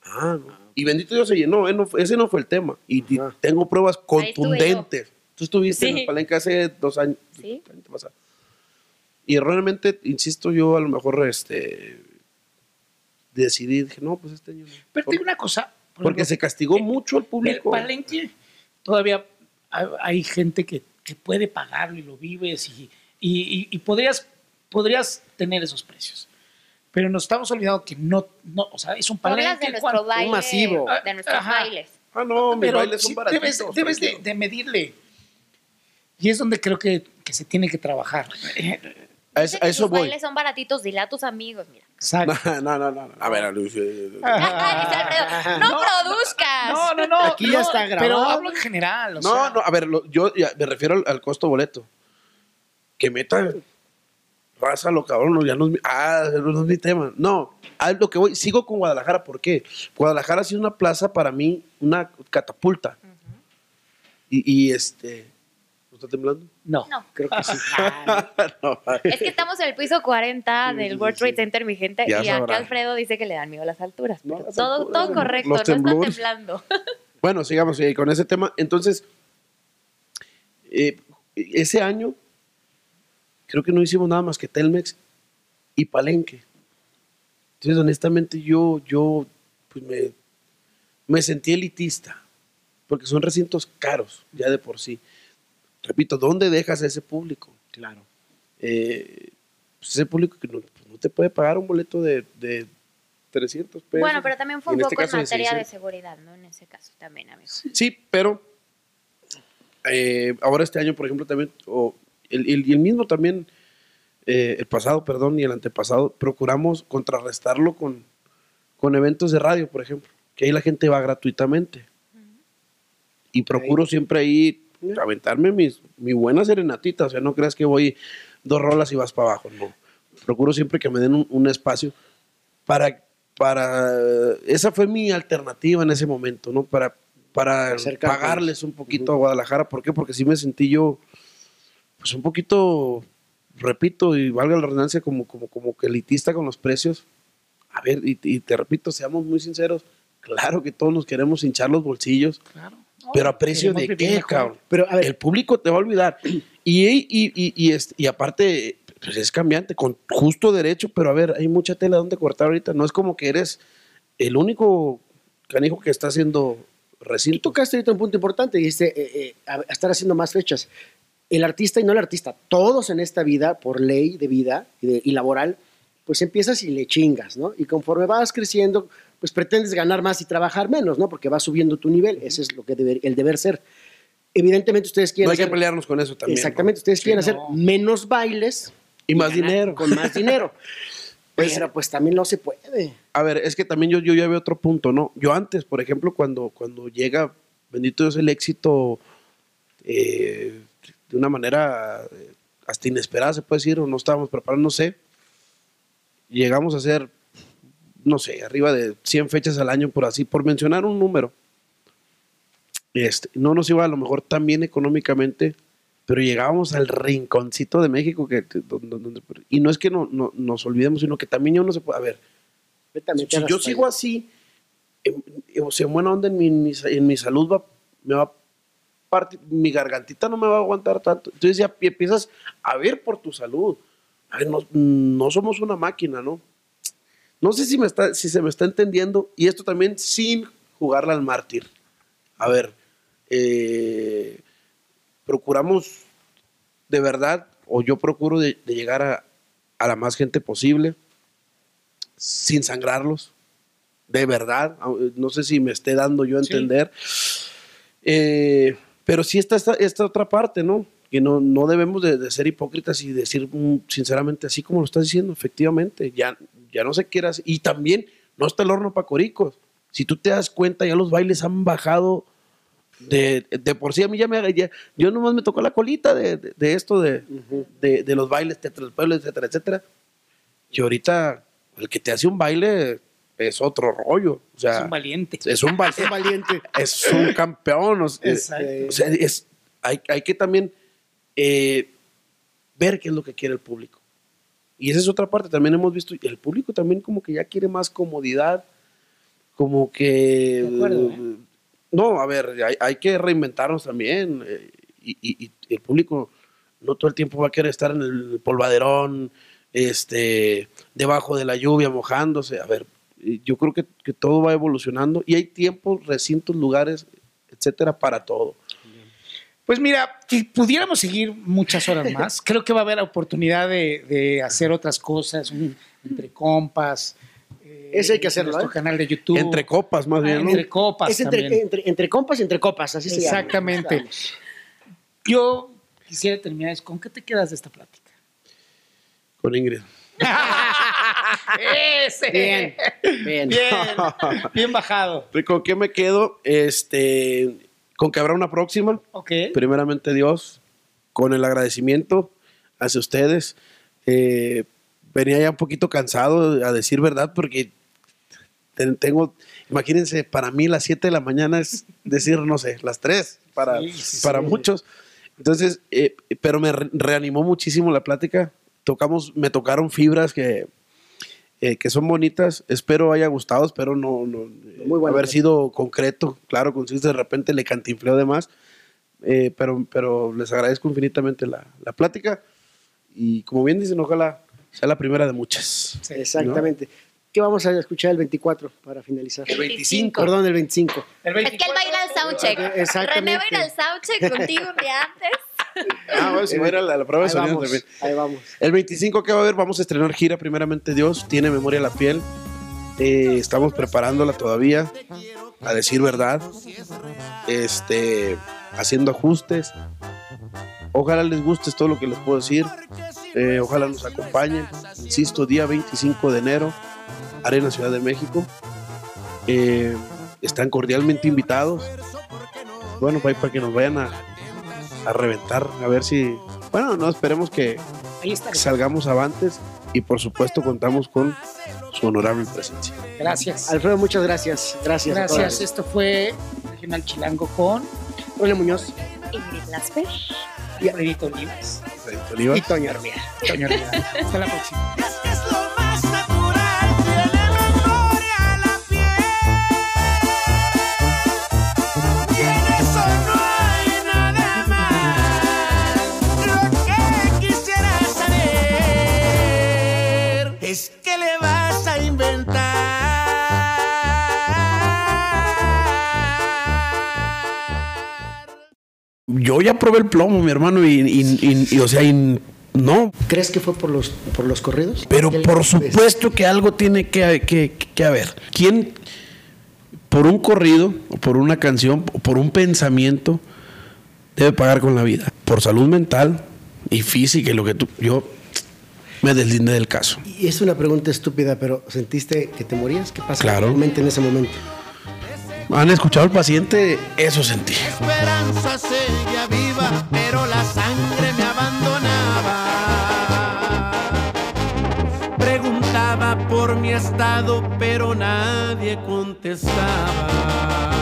Ah, no. Y bendito Dios se llenó, eh, no ese no fue el tema. Y, y tengo pruebas contundentes. Tú estuviste en el palenque hace dos años. Sí. El. Y erróneamente, insisto, yo a lo mejor este, decidí, dije, no, pues este año no. pero te digo una cosa por porque ejemplo, se castigó el- mucho al el público. palenque todavía hay, hay gente que, que puede pagarlo y lo vives y, y- y- y podrías, podrías tener esos precios. Pero nos estamos olvidando que no, no o sea, es un palenque. de nuestro baile. masivo. De nuestros Ajá. bailes. Ah, no, mis pero bailes son debes, baratitos. debes de, tranquilo. de medirle. Y es donde creo que, que se tiene que trabajar. A Dice eso, que a eso tus voy. bailes son baratitos, dile a tus amigos, mira. Exacto. No, no, no, no. A ver, Luis. eh, Dice Alfredo, no, produzcas. No, no, no. Aquí ya está Pero grabado. hablo en general. o No, sea, no, a ver, lo- yo ya me refiero al, al costo boleto. Que meta Rázalo, cabrón, no, ya no es mi, ah, no es mi tema. No, a lo que voy, sigo con Guadalajara, ¿por qué? Guadalajara ha sido una plaza para mí, una catapulta. y, y, este, ¿no está temblando? No, No. creo que sí. No, Es que estamos en el piso 40 del World Trade Center, mi gente, Ya y aquí. Alfredo dice que le dan miedo a las alturas. No, pero las todo, alturas, todo correcto, Los no está temblando. Bueno, sigamos eh, con ese tema. Entonces, eh, ese año creo que no hicimos nada más que Telmex y Palenque. Entonces, honestamente, yo, yo pues me, me sentí elitista, porque son recintos caros, ya de por sí. Repito, ¿dónde dejas a ese público? Claro. Eh, pues ese público que no, pues no te puede pagar un boleto de, de 300 pesos. Bueno, pero también fue un en este poco en de materia de 600. seguridad, ¿no? En ese caso también, amigo. Sí, pero eh, ahora este año, por ejemplo, también, o el, el mismo también, eh, el pasado, perdón, y el antepasado, procuramos contrarrestarlo con, con eventos de radio, por ejemplo, que ahí la gente va gratuitamente. Y procuro siempre ahí aventarme mis, mi buena serenatita, o sea, no creas que voy dos rolas y vas para abajo, no. Procuro siempre que me den un, un espacio para, para, esa fue mi alternativa en ese momento, ¿no? Para, para Acercar pagarles un poquito a Guadalajara, ¿por qué? Porque sí me sentí yo, pues un poquito, repito, y valga la redundancia, como, como, como que elitista con los precios. A ver, y, y te repito, seamos muy sinceros, claro que todos nos queremos hinchar los bolsillos, Claro. Pero a precio queremos de qué, cabrón. Pero, a ver. el público te va a olvidar. Y, y, y, y, este- y aparte, pues es cambiante, con justo derecho, pero a ver, hay mucha tela donde cortar ahorita. No es como que eres el único canijo que está haciendo Tú recinto. tocaste ahorita un punto importante, dijiste, eh, eh, a estar haciendo más fechas. El artista y no el artista, todos en esta vida, por ley de vida y, de- y laboral, pues empiezas y le chingas, ¿no? Y conforme vas creciendo, pues pretendes ganar más y trabajar menos, ¿no? Porque vas subiendo tu nivel, ese es lo que debe- el deber ser. Evidentemente ustedes quieren No hay que hacer- pelearnos con eso también. Exactamente, ustedes quieren hacer no. menos bailes Y más dinero. Con más dinero. Pues- Pero pues también no se puede. A ver, es que también yo, yo ya veo otro punto, ¿no? Yo antes, por ejemplo, cuando, cuando llega, bendito Dios, el éxito eh, de una manera eh, hasta inesperada, se puede decir, o no estábamos preparados, no sé. Llegamos a hacer, no sé, arriba de 100 fechas al año, por así, por mencionar un número. Este, no nos iba a lo mejor tan bien económicamente, pero llegábamos al rinconcito de México, que, que- donde- donde- y no es que no, no- nos olvidemos, sino que también ya uno se puede, a ver, si yo sigo así, en- o sea, en buena onda en mi, en mi, en mi salud va, me va a partir, mi gargantita no me va a aguantar tanto. Entonces ya pi- empiezas a ver por tu salud. No, no somos una máquina, ¿no? No sé si, me está, si se me está entendiendo, y esto también sin jugarla al mártir. A ver, eh, procuramos de verdad, o yo procuro de, de llegar a, a la más gente posible, sin sangrarlos, de verdad. No sé si me esté dando yo a Sí. entender. Eh, pero sí está esta, esta otra parte, ¿no? Que no, no debemos de, de ser hipócritas y decir mm, sinceramente, así como lo estás diciendo, efectivamente, ya, ya no se quiera. hacer. Y también no está el horno para coricos. Si tú te das cuenta, ya los bailes han bajado de, de por sí. A mí ya me. ya- yo nomás me tocó la colita de, de- de esto, de, de, de los bailes, teatro del pueblo, etcétera, etcétera. Y ahorita, el que te hace un baile es otro rollo. O sea, Es un valiente. es un valiente. es un campeón. o sea, Exacto. o sea, es, hay, hay que también eh, ver qué es lo que quiere el público. Y esa es otra parte, también hemos visto, el público también como que ya quiere más comodidad, como que... Acuerdo, ¿eh? No, a ver, hay, hay que reinventarnos también. eh, y, y- y el público no todo el tiempo va a querer estar en el polvaderón, este, debajo de la lluvia, mojándose. A ver, yo creo que, que todo va evolucionando y hay tiempos, recintos, lugares, etcétera, para todo. Pues mira, si pudiéramos seguir muchas horas más, creo que va a haber oportunidad de, de hacer otras cosas, un- entre compas. eh, Ese hay que hacerlo, en Nuestro ¿eh? canal de YouTube. Entre copas, más Ah, bien. ¿no? entre copas Es entre, también. entre, entre compas y entre copas, así se llama. Exactamente. Yo quisiera terminar, es, ¿con qué te quedas de esta plática? Con Ingrid. Ese. Bien, bien. Bien, bien bajado. ¿Con qué me quedo? Este, con que habrá una próxima. Ok. Primeramente Dios, con el agradecimiento hacia ustedes, Eh, venía ya un poquito cansado, a decir verdad, porque ten- tengo, imagínense, para mí las 7 de la mañana es decir, no sé, las 3, para, Sí, para sí. muchos. Entonces, eh, pero me re- reanimó muchísimo la plática. Tocamos, me tocaron fibras que, eh, que son bonitas. Espero haya gustado, espero no, no eh, Muy haber sido concreto. Claro, conciso, de repente le cantinfleo de más. Eh, pero, pero les agradezco infinitamente la, la plática. Y como bien dicen, ojalá sea la primera de muchas. Exactamente. ¿Qué vamos a escuchar el 24 para finalizar? El 25. Perdón, el 25. Es que él va a ir al soundcheck. René va a ir al soundcheck contigo un día antes. Ah, bueno, si va a ir a la, prueba de sonido también. ahí vamos. El 25 que va a haber, vamos a estrenar gira, primeramente Dios, tiene memoria la piel. Eh, estamos preparándola todavía, a decir verdad. Este, haciendo ajustes. Ojalá les guste todo lo que les puedo decir. Eh, ojalá nos acompañen. Insisto, día 25 de enero, Arena Ciudad de México. Eh, están cordialmente invitados. Bueno, para que nos vayan a, a reventar, a ver si. Bueno, no esperemos que, Ahí está. salgamos avantes y por supuesto contamos con su honorable presencia. Gracias. Alfredo, muchas gracias. Gracias. Gracias. Esto fue Regional Chilango con René Muñoz Ingrid Lasper. Olivas y Toño Armia. y Toño Rivera. Hasta la próxima. Yo ya probé el plomo, mi hermano, y, y- y- y, o sea, y no, ¿Crees que fue por los, por los corridos? pero ¿Qué le- por supuesto que algo tiene que, que, que haber. ¿Quién, por un corrido, o por una canción, o por un pensamiento, debe pagar con la vida? Por salud mental y física y lo que tú... Yo me deslindé del caso. Y es una pregunta estúpida, pero ¿sentiste que te morías? ¿Qué pasa Claro. en tu mente en ese momento? ¿Han escuchado al paciente? Eso sentí. esperanza seguía viva, pero la sangre me abandonaba. Preguntaba por mi estado, pero nadie contestaba.